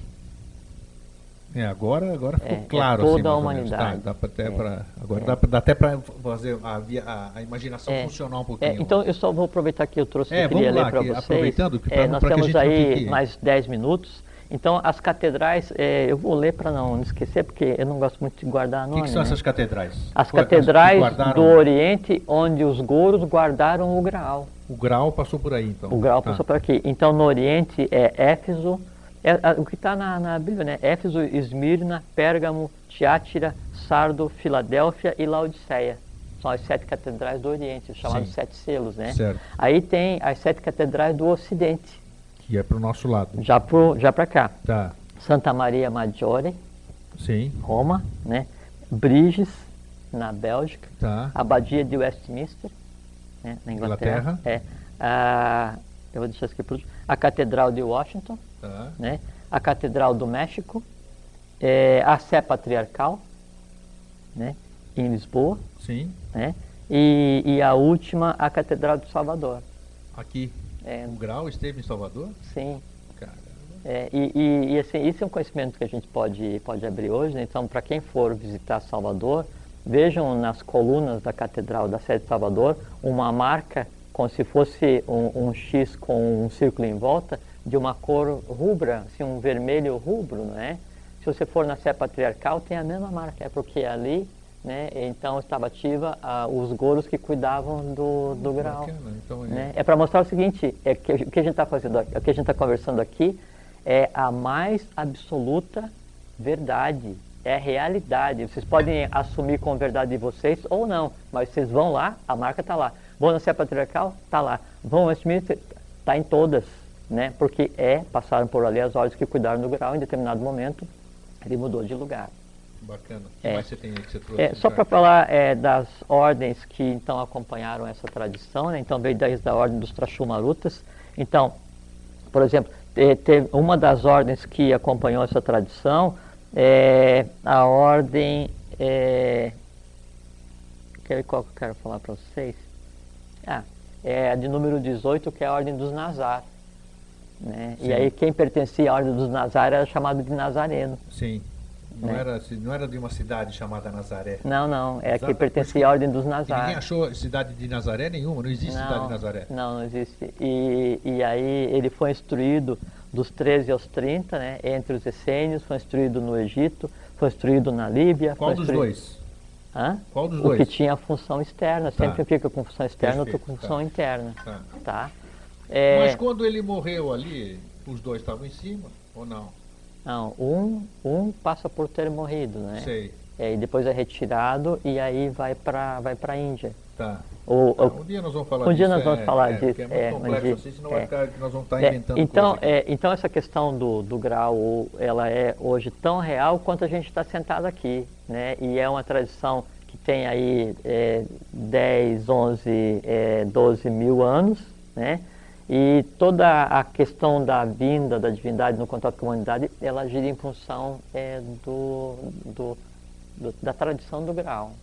Speaker 1: É, agora, agora ficou
Speaker 2: É, é
Speaker 1: claro.
Speaker 2: toda
Speaker 1: assim,
Speaker 2: a humanidade.
Speaker 1: Tá, dá até
Speaker 2: É.
Speaker 1: pra, agora
Speaker 2: É.
Speaker 1: dá, dá até para fazer a, a, a imaginação
Speaker 2: É.
Speaker 1: funcionar um
Speaker 2: É,
Speaker 1: pouquinho.
Speaker 2: então eu só vou aproveitar que eu trouxe,
Speaker 1: É,
Speaker 2: eu queria
Speaker 1: lá,
Speaker 2: ler para
Speaker 1: que-
Speaker 2: vocês.
Speaker 1: aproveitando que
Speaker 2: É,
Speaker 1: pra-
Speaker 2: nós
Speaker 1: que
Speaker 2: temos aí mais 10 minutos. Então as catedrais, é, eu vou ler para não esquecer, porque eu não gosto muito de guardar
Speaker 1: o
Speaker 2: nome.
Speaker 1: que, que são
Speaker 2: né?
Speaker 1: essas catedrais?
Speaker 2: As catedrais
Speaker 1: que guardaram-
Speaker 2: do Oriente, onde os gouros guardaram o Graal.
Speaker 1: O grau passou por aí, então.
Speaker 2: O grau
Speaker 1: Tá.
Speaker 2: passou por aqui. Então, no Oriente é Éfeso, é, a- o que está na, na Bíblia, né? Éfeso, Esmirna, Pérgamo, Tiátira, Sardo, Filadélfia e Laodiceia. São as sete catedrais do Oriente, os chamados sete selos, né?
Speaker 1: Certo.
Speaker 2: Aí tem as sete catedrais do Ocidente,
Speaker 1: Que é pro nosso lado.
Speaker 2: já para já para cá.
Speaker 1: Tá.
Speaker 2: Santa Maria Maggiore,
Speaker 1: Sim.
Speaker 2: Roma, né? Briges, na Bélgica.
Speaker 1: Tá.
Speaker 2: Abadia de Westminster, né, na Inglaterra.
Speaker 1: Inglaterra.
Speaker 2: É. A, eu vou deixar isso aqui último. A Catedral de Washington, Né? a Catedral do México, é, a Sé Patriarcal, né? em Lisboa,
Speaker 1: Sim.
Speaker 2: né? e, e a última, a Catedral de Salvador.
Speaker 1: Aqui.
Speaker 2: É,
Speaker 1: O grau esteve em Salvador?
Speaker 2: sim. É, e, e, e, assim, isso é um conhecimento que a gente pode, pode abrir hoje. Né? Então, para quem for visitar Salvador, vejam nas colunas da Catedral da Sede de Salvador uma marca como se fosse um, um X com um círculo em volta de uma cor rubra, assim, um vermelho rubro, não é? Se você for na Sé Patriarcal, tem a mesma marca, é porque ali, né, então estava ativa ah, os gouros que cuidavam do, do grau.
Speaker 1: Então, é,
Speaker 2: Né? É para mostrar o seguinte, é que o que a gente está fazendo, o que a gente está conversando aqui é a mais absoluta verdade, é a realidade. Vocês podem assumir como verdade de vocês ou não, mas vocês vão lá, a marca está lá. Vão na Sé Patriarcal, está lá. Vão ao está em todas, né? Porque é, passaram por ali as ordens que cuidaram do grau, em determinado momento ele mudou de lugar.
Speaker 1: Bacana. O que
Speaker 2: É.
Speaker 1: mais você tem aí que você trouxe?
Speaker 2: É, só para falar é, das ordens que então acompanharam essa tradição, né? então veio desde a ordem dos Trachumarutas. Então, por exemplo, te- teve uma das ordens que acompanhou essa tradição é a ordem. É, ver qual que eu quero falar para vocês? Ah, é a de número 18, que é a ordem dos Nazar. Né?
Speaker 1: Sim.
Speaker 2: E aí quem pertencia à ordem dos Nazar era chamado de Nazareno.
Speaker 1: Sim. Não,
Speaker 2: Né?
Speaker 1: era, não era de uma cidade chamada Nazaré.
Speaker 2: Não, não, é
Speaker 1: Exato,
Speaker 2: que pertencia à ordem dos
Speaker 1: E
Speaker 2: Nazar.
Speaker 1: ninguém achou cidade de Nazaré nenhuma, não existe cidade de Nazaré.
Speaker 2: Não, não existe. E, e aí ele foi instruído dos 13 aos 30, né, entre os essênios, foi instruído no Egito, foi instruído na Líbia.
Speaker 1: Qual dos
Speaker 2: instruído-
Speaker 1: dois?
Speaker 2: Hã?
Speaker 1: Qual dos
Speaker 2: o
Speaker 1: dois?
Speaker 2: que tinha função externa,
Speaker 1: Tá.
Speaker 2: sempre fica com função externa, outro
Speaker 1: Perfeito,
Speaker 2: com
Speaker 1: tá.
Speaker 2: função interna.
Speaker 1: Tá.
Speaker 2: Tá? É,
Speaker 1: Mas quando ele morreu ali, os dois estavam em cima ou não?
Speaker 2: Não, um, um passa por ter morrido, né?
Speaker 1: Sei.
Speaker 2: É, e depois é retirado e aí vai para vai a Índia.
Speaker 1: Tá.
Speaker 2: O,
Speaker 1: Tá, Um dia nós vamos falar
Speaker 2: um
Speaker 1: disso.
Speaker 2: dia nós vamos
Speaker 1: é,
Speaker 2: falar
Speaker 1: é,
Speaker 2: disso,
Speaker 1: É
Speaker 2: é,
Speaker 1: complexo assim, senão
Speaker 2: é.
Speaker 1: vai ficar, nós vamos estar
Speaker 2: É,
Speaker 1: inventando
Speaker 2: então, é, então essa questão do, do grau, ela é hoje tão real quanto a gente está sentado aqui, né? E é uma tradição que tem aí é, 10, 11, é, 12 mil anos, né? E toda a questão da vinda da divindade no contato com a humanidade, ela gira em função é, do, do- do- da tradição do grau.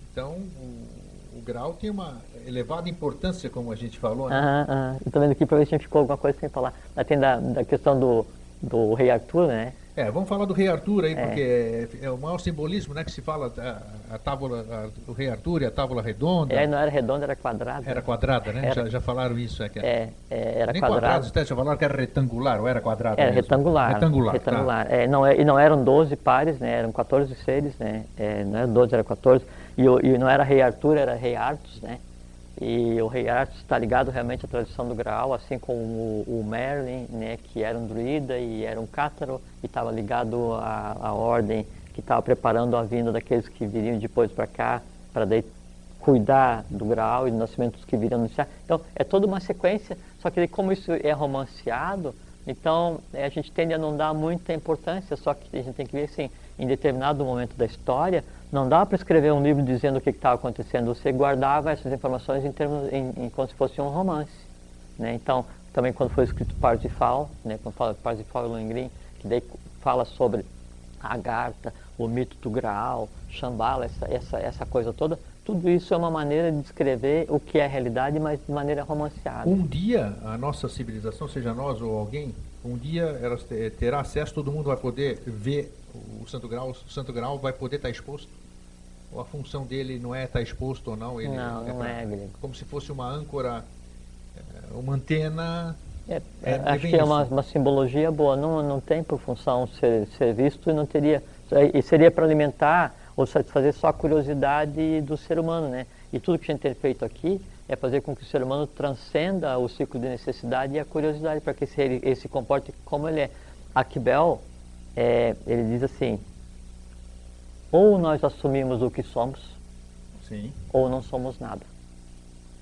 Speaker 1: Então, o, o grau tem uma elevada importância, como a gente falou, né?
Speaker 2: Aham. Eu tô vendo aqui para ver se a gente ficou alguma coisa sem falar. Mas tem da, da questão do, do rei Arthur, né?
Speaker 1: É, vamos falar do rei Arthur aí,
Speaker 2: É.
Speaker 1: porque é, é o maior simbolismo, né, que se fala a, a tábua, a- o rei Arthur e a tábua redonda.
Speaker 2: Aí não era redonda, era quadrada.
Speaker 1: Era quadrada, né?
Speaker 2: Era.
Speaker 1: Já, já falaram isso, é que
Speaker 2: É, é, era
Speaker 1: Nem
Speaker 2: quadrada.
Speaker 1: quadrado, até já falaram que era retangular, ou era quadrado
Speaker 2: Era
Speaker 1: mesmo?
Speaker 2: retangular.
Speaker 1: Retangular, tá.
Speaker 2: retangular. É, não, é- e não eram 12 pares, né? Eram 14 seres, né? É, não era 12, era 14. E, e não era rei Arthur, era rei Artus, né? E o rei Artus está ligado realmente à tradição do Graal, assim como o, o Merlin, né? Que era um druida e era um cátaro e estava ligado à, à ordem que estava preparando a vinda daqueles que viriam depois para cá, para daí cuidar do Graal e do nascimento dos que viriam anunciar. Então, é toda uma sequência, só que como isso é romanceado, então eh, a gente tende a não dar muita importância, só que a gente tem que ver assim, em determinado momento da história, não dá para escrever um livro dizendo o que estava acontecendo, você guardava essas informações em termos, em, em- como se fosse um romance. Né? Então, também quando foi escrito Parsifal, né, quando fala Parsifal e Lohengrin, que daí fala sobre Agartha, o mito do Graal, Shambhala, essa, essa, essa coisa toda, tudo isso é uma maneira de descrever o que é a realidade, mas de maneira romanceada.
Speaker 1: Um dia a nossa civilização, seja nós ou alguém, um dia ela terá acesso, todo mundo vai poder ver o Santo Grau, o Santo Grau vai poder estar exposto? Ou a função dele não é estar exposto ou não? Ele
Speaker 2: não,
Speaker 1: é,
Speaker 2: não
Speaker 1: pra,
Speaker 2: é,
Speaker 1: Como se fosse uma âncora, é, uma antena.
Speaker 2: É, é, acho que é uma, uma, simbologia boa. Não, não tem por função ser, ser visto e não teria. E seria para alimentar ou satisfazer só a curiosidade do ser humano, né? E tudo que a gente tem feito aqui é fazer com que o ser humano transcenda o ciclo de necessidade e a curiosidade para que ele, ele se comporte como ele é. Aquibel, é, ele diz assim, ou nós assumimos o que somos,
Speaker 1: Sim.
Speaker 2: ou não somos nada.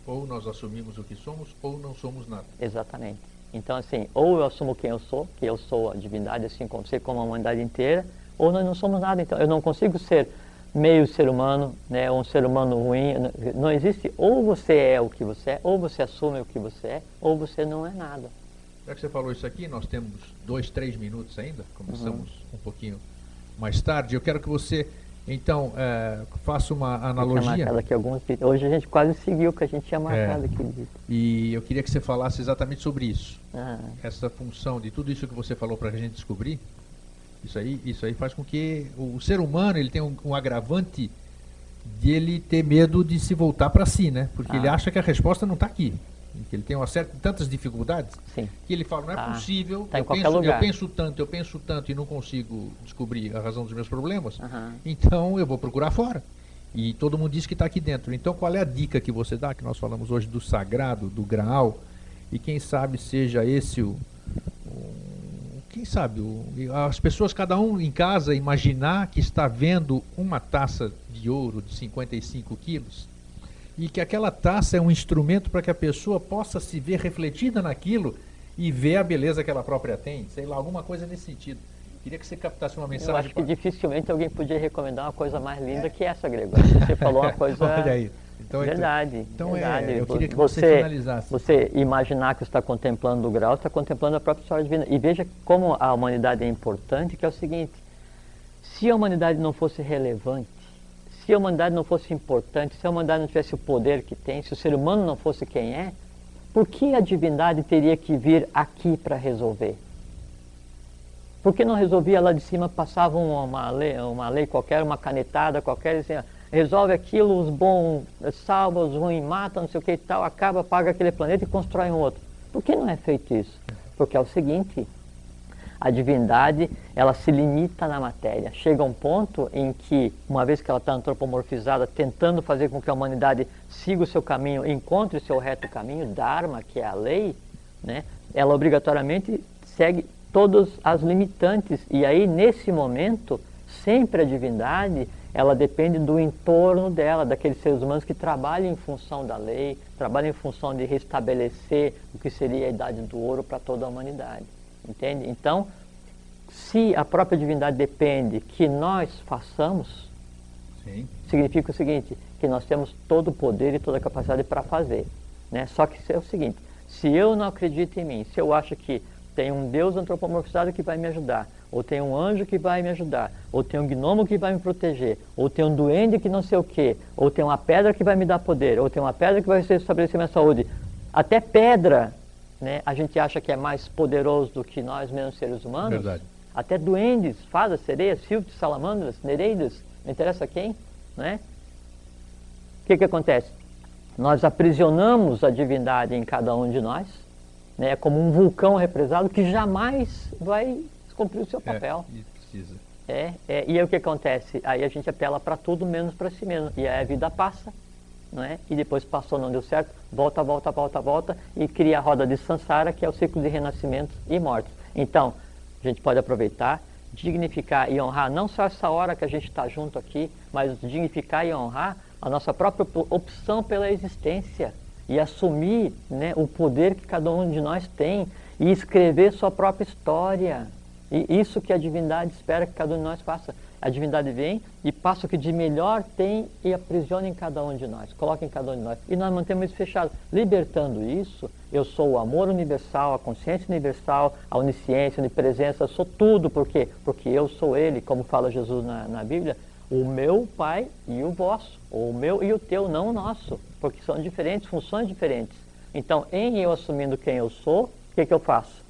Speaker 1: Ou nós assumimos o que somos, ou não somos nada.
Speaker 2: Exatamente. Então, assim, ou eu assumo quem eu sou, que eu sou a divindade, assim como ser como a humanidade inteira, ou nós não somos nada. Então, eu não consigo ser meio ser humano, né, um ser humano ruim. Não existe ou você é o que você é, ou você assume o que você é, ou você não é nada.
Speaker 1: Já que você falou isso aqui, nós temos dois, três minutos ainda, começamos uhum. um pouquinho mais tarde. Eu quero que você, então, é, faça uma analogia.
Speaker 2: Aqui hoje a gente quase seguiu o que a gente tinha marcado é, aqui.
Speaker 1: E eu queria que você falasse exatamente sobre isso. Ah. Essa função de tudo isso que você falou para a gente descobrir, isso aí, isso aí faz com que o ser humano ele tenha um, um agravante de ele ter medo de se voltar para si, né? Porque ah. ele acha que a resposta não está aqui. Que ele tem uma certa, tantas dificuldades
Speaker 2: Sim.
Speaker 1: que ele fala, não é ah, possível,
Speaker 2: tá
Speaker 1: eu, penso, eu, penso, tanto, eu penso tanto e não consigo descobrir a razão dos meus problemas,
Speaker 2: uhum.
Speaker 1: então eu vou procurar fora. E todo mundo diz que está aqui dentro. Então qual é a dica que você dá, que nós falamos hoje do sagrado, do graal, e quem sabe seja esse o, quem sabe, as pessoas, cada um em casa, imaginar que está vendo uma taça de ouro de 55 quilos e que aquela taça é um instrumento para que a pessoa possa se ver refletida naquilo e ver a beleza que ela própria tem, sei lá, alguma coisa nesse sentido. Queria que você captasse uma mensagem.
Speaker 2: Eu acho que dificilmente alguém podia recomendar uma coisa mais linda é. que essa, Grego. Você falou uma (laughs) coisa.
Speaker 1: Olha aí.
Speaker 2: Então, verdade.
Speaker 1: Então,
Speaker 2: verdade.
Speaker 1: É, eu queria que você, você finalizasse.
Speaker 2: Você imaginar que está contemplando o grau, está contemplando a própria história divina. E veja como a humanidade é importante, que é o seguinte: se a humanidade não fosse relevante, se a humanidade não fosse importante, se a humanidade não tivesse o poder que tem, se o ser humano não fosse quem é, por que a divindade teria que vir aqui para resolver? Por que não resolvia lá de cima, passava uma lei, uma lei qualquer, uma canetada qualquer, assim, resolve aquilo, os bons salvam, os ruins matam, não sei o que e tal, acaba, paga aquele planeta e constrói um outro. Por que não é feito isso? Porque é o seguinte, a divindade, ela se limita na matéria. Chega um ponto em que, uma vez que ela está antropomorfizada, tentando fazer com que a humanidade siga o seu caminho, encontre o seu reto caminho, Dharma, que é a lei, né, ela obrigatoriamente segue todas as limitantes. E aí, nesse momento, sempre a divindade ela depende do entorno dela, daqueles seres humanos que trabalham em função da lei, trabalham em função de restabelecer o que seria a idade do ouro para toda a humanidade. Entende? Então, se a própria divindade depende que nós façamos,
Speaker 1: Sim.
Speaker 2: significa o seguinte, que nós temos todo o poder e toda a capacidade para fazer. Né? Só que é o seguinte, se eu não acredito em mim, se eu acho que tem um Deus antropomorfizado que vai me ajudar, ou tem um anjo que vai me ajudar, ou tem um gnomo que vai me proteger, ou tem um duende que não sei o quê, ou tem uma pedra que vai me dar poder, ou tem uma pedra que vai estabelecer minha saúde. Até pedra, né, a gente acha que é mais poderoso do que nós mesmos seres humanos.
Speaker 1: Verdade.
Speaker 2: Até duendes, fadas, sereias, sílfides, salamandras, nereidas, não interessa quem, né? O que que acontece? Nós aprisionamos a divindade em cada um de nós, né, é como um vulcão represado que jamais vai cumprir o seu é, papel.
Speaker 1: É, precisa.
Speaker 2: É, é, e aí o que acontece? Aí a gente apela para tudo menos para si mesmo. E aí a vida passa, não é? E depois passou, não deu certo, volta, volta, volta, volta e cria a roda de Sansara, que é o ciclo de renascimentos e mortes. Então, a gente pode aproveitar, dignificar e honrar não só essa hora que a gente está junto aqui, mas dignificar e honrar a nossa própria opção pela existência e assumir né, o poder que cada um de nós tem e escrever sua própria história. E isso que a divindade espera que cada um de nós faça. a divindade vem e passa o que de melhor tem e aprisiona em cada um de nós, coloca em cada um de nós. E nós mantemos isso fechado. Libertando isso, eu sou o amor universal, a consciência universal, a onisciência, a onipresença, sou tudo. Por quê? Porque eu sou Ele, como fala Jesus na, na Bíblia, o meu Pai e o vosso, o meu e o teu, não o nosso, porque são diferentes, funções diferentes. Então, em eu assumindo quem eu sou, o que, que eu faço?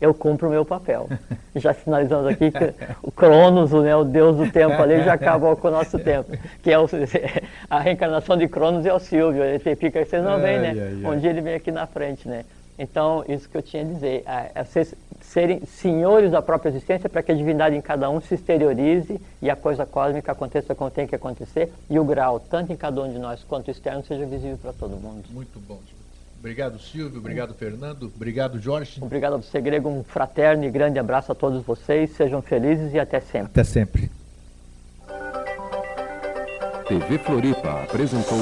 Speaker 2: Eu cumpro o meu papel. Já sinalizando aqui que o Cronos, né, o deus do tempo ali, já acabou com o nosso tempo. Que é o, (laughs) a reencarnação de Cronos é o Silvio, ele fica, vocês não veem, né? Ai, ai. Um dia ele vem aqui na frente, né? Então, isso que eu tinha a dizer, é, é vocês serem senhores da própria existência para que a divindade em cada um se exteriorize e a coisa cósmica aconteça como tem que acontecer e o grau, tanto em cada um de nós quanto externo, seja visível para todo mundo.
Speaker 1: Muito bom, Obrigado, Silvio. Obrigado, Fernando. Obrigado, Jorge.
Speaker 2: Obrigado a você, Grego. Um fraterno e grande abraço a todos vocês. Sejam felizes e até sempre.
Speaker 1: Até sempre.
Speaker 3: TV Floripa apresentou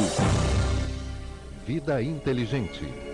Speaker 3: Vida Inteligente.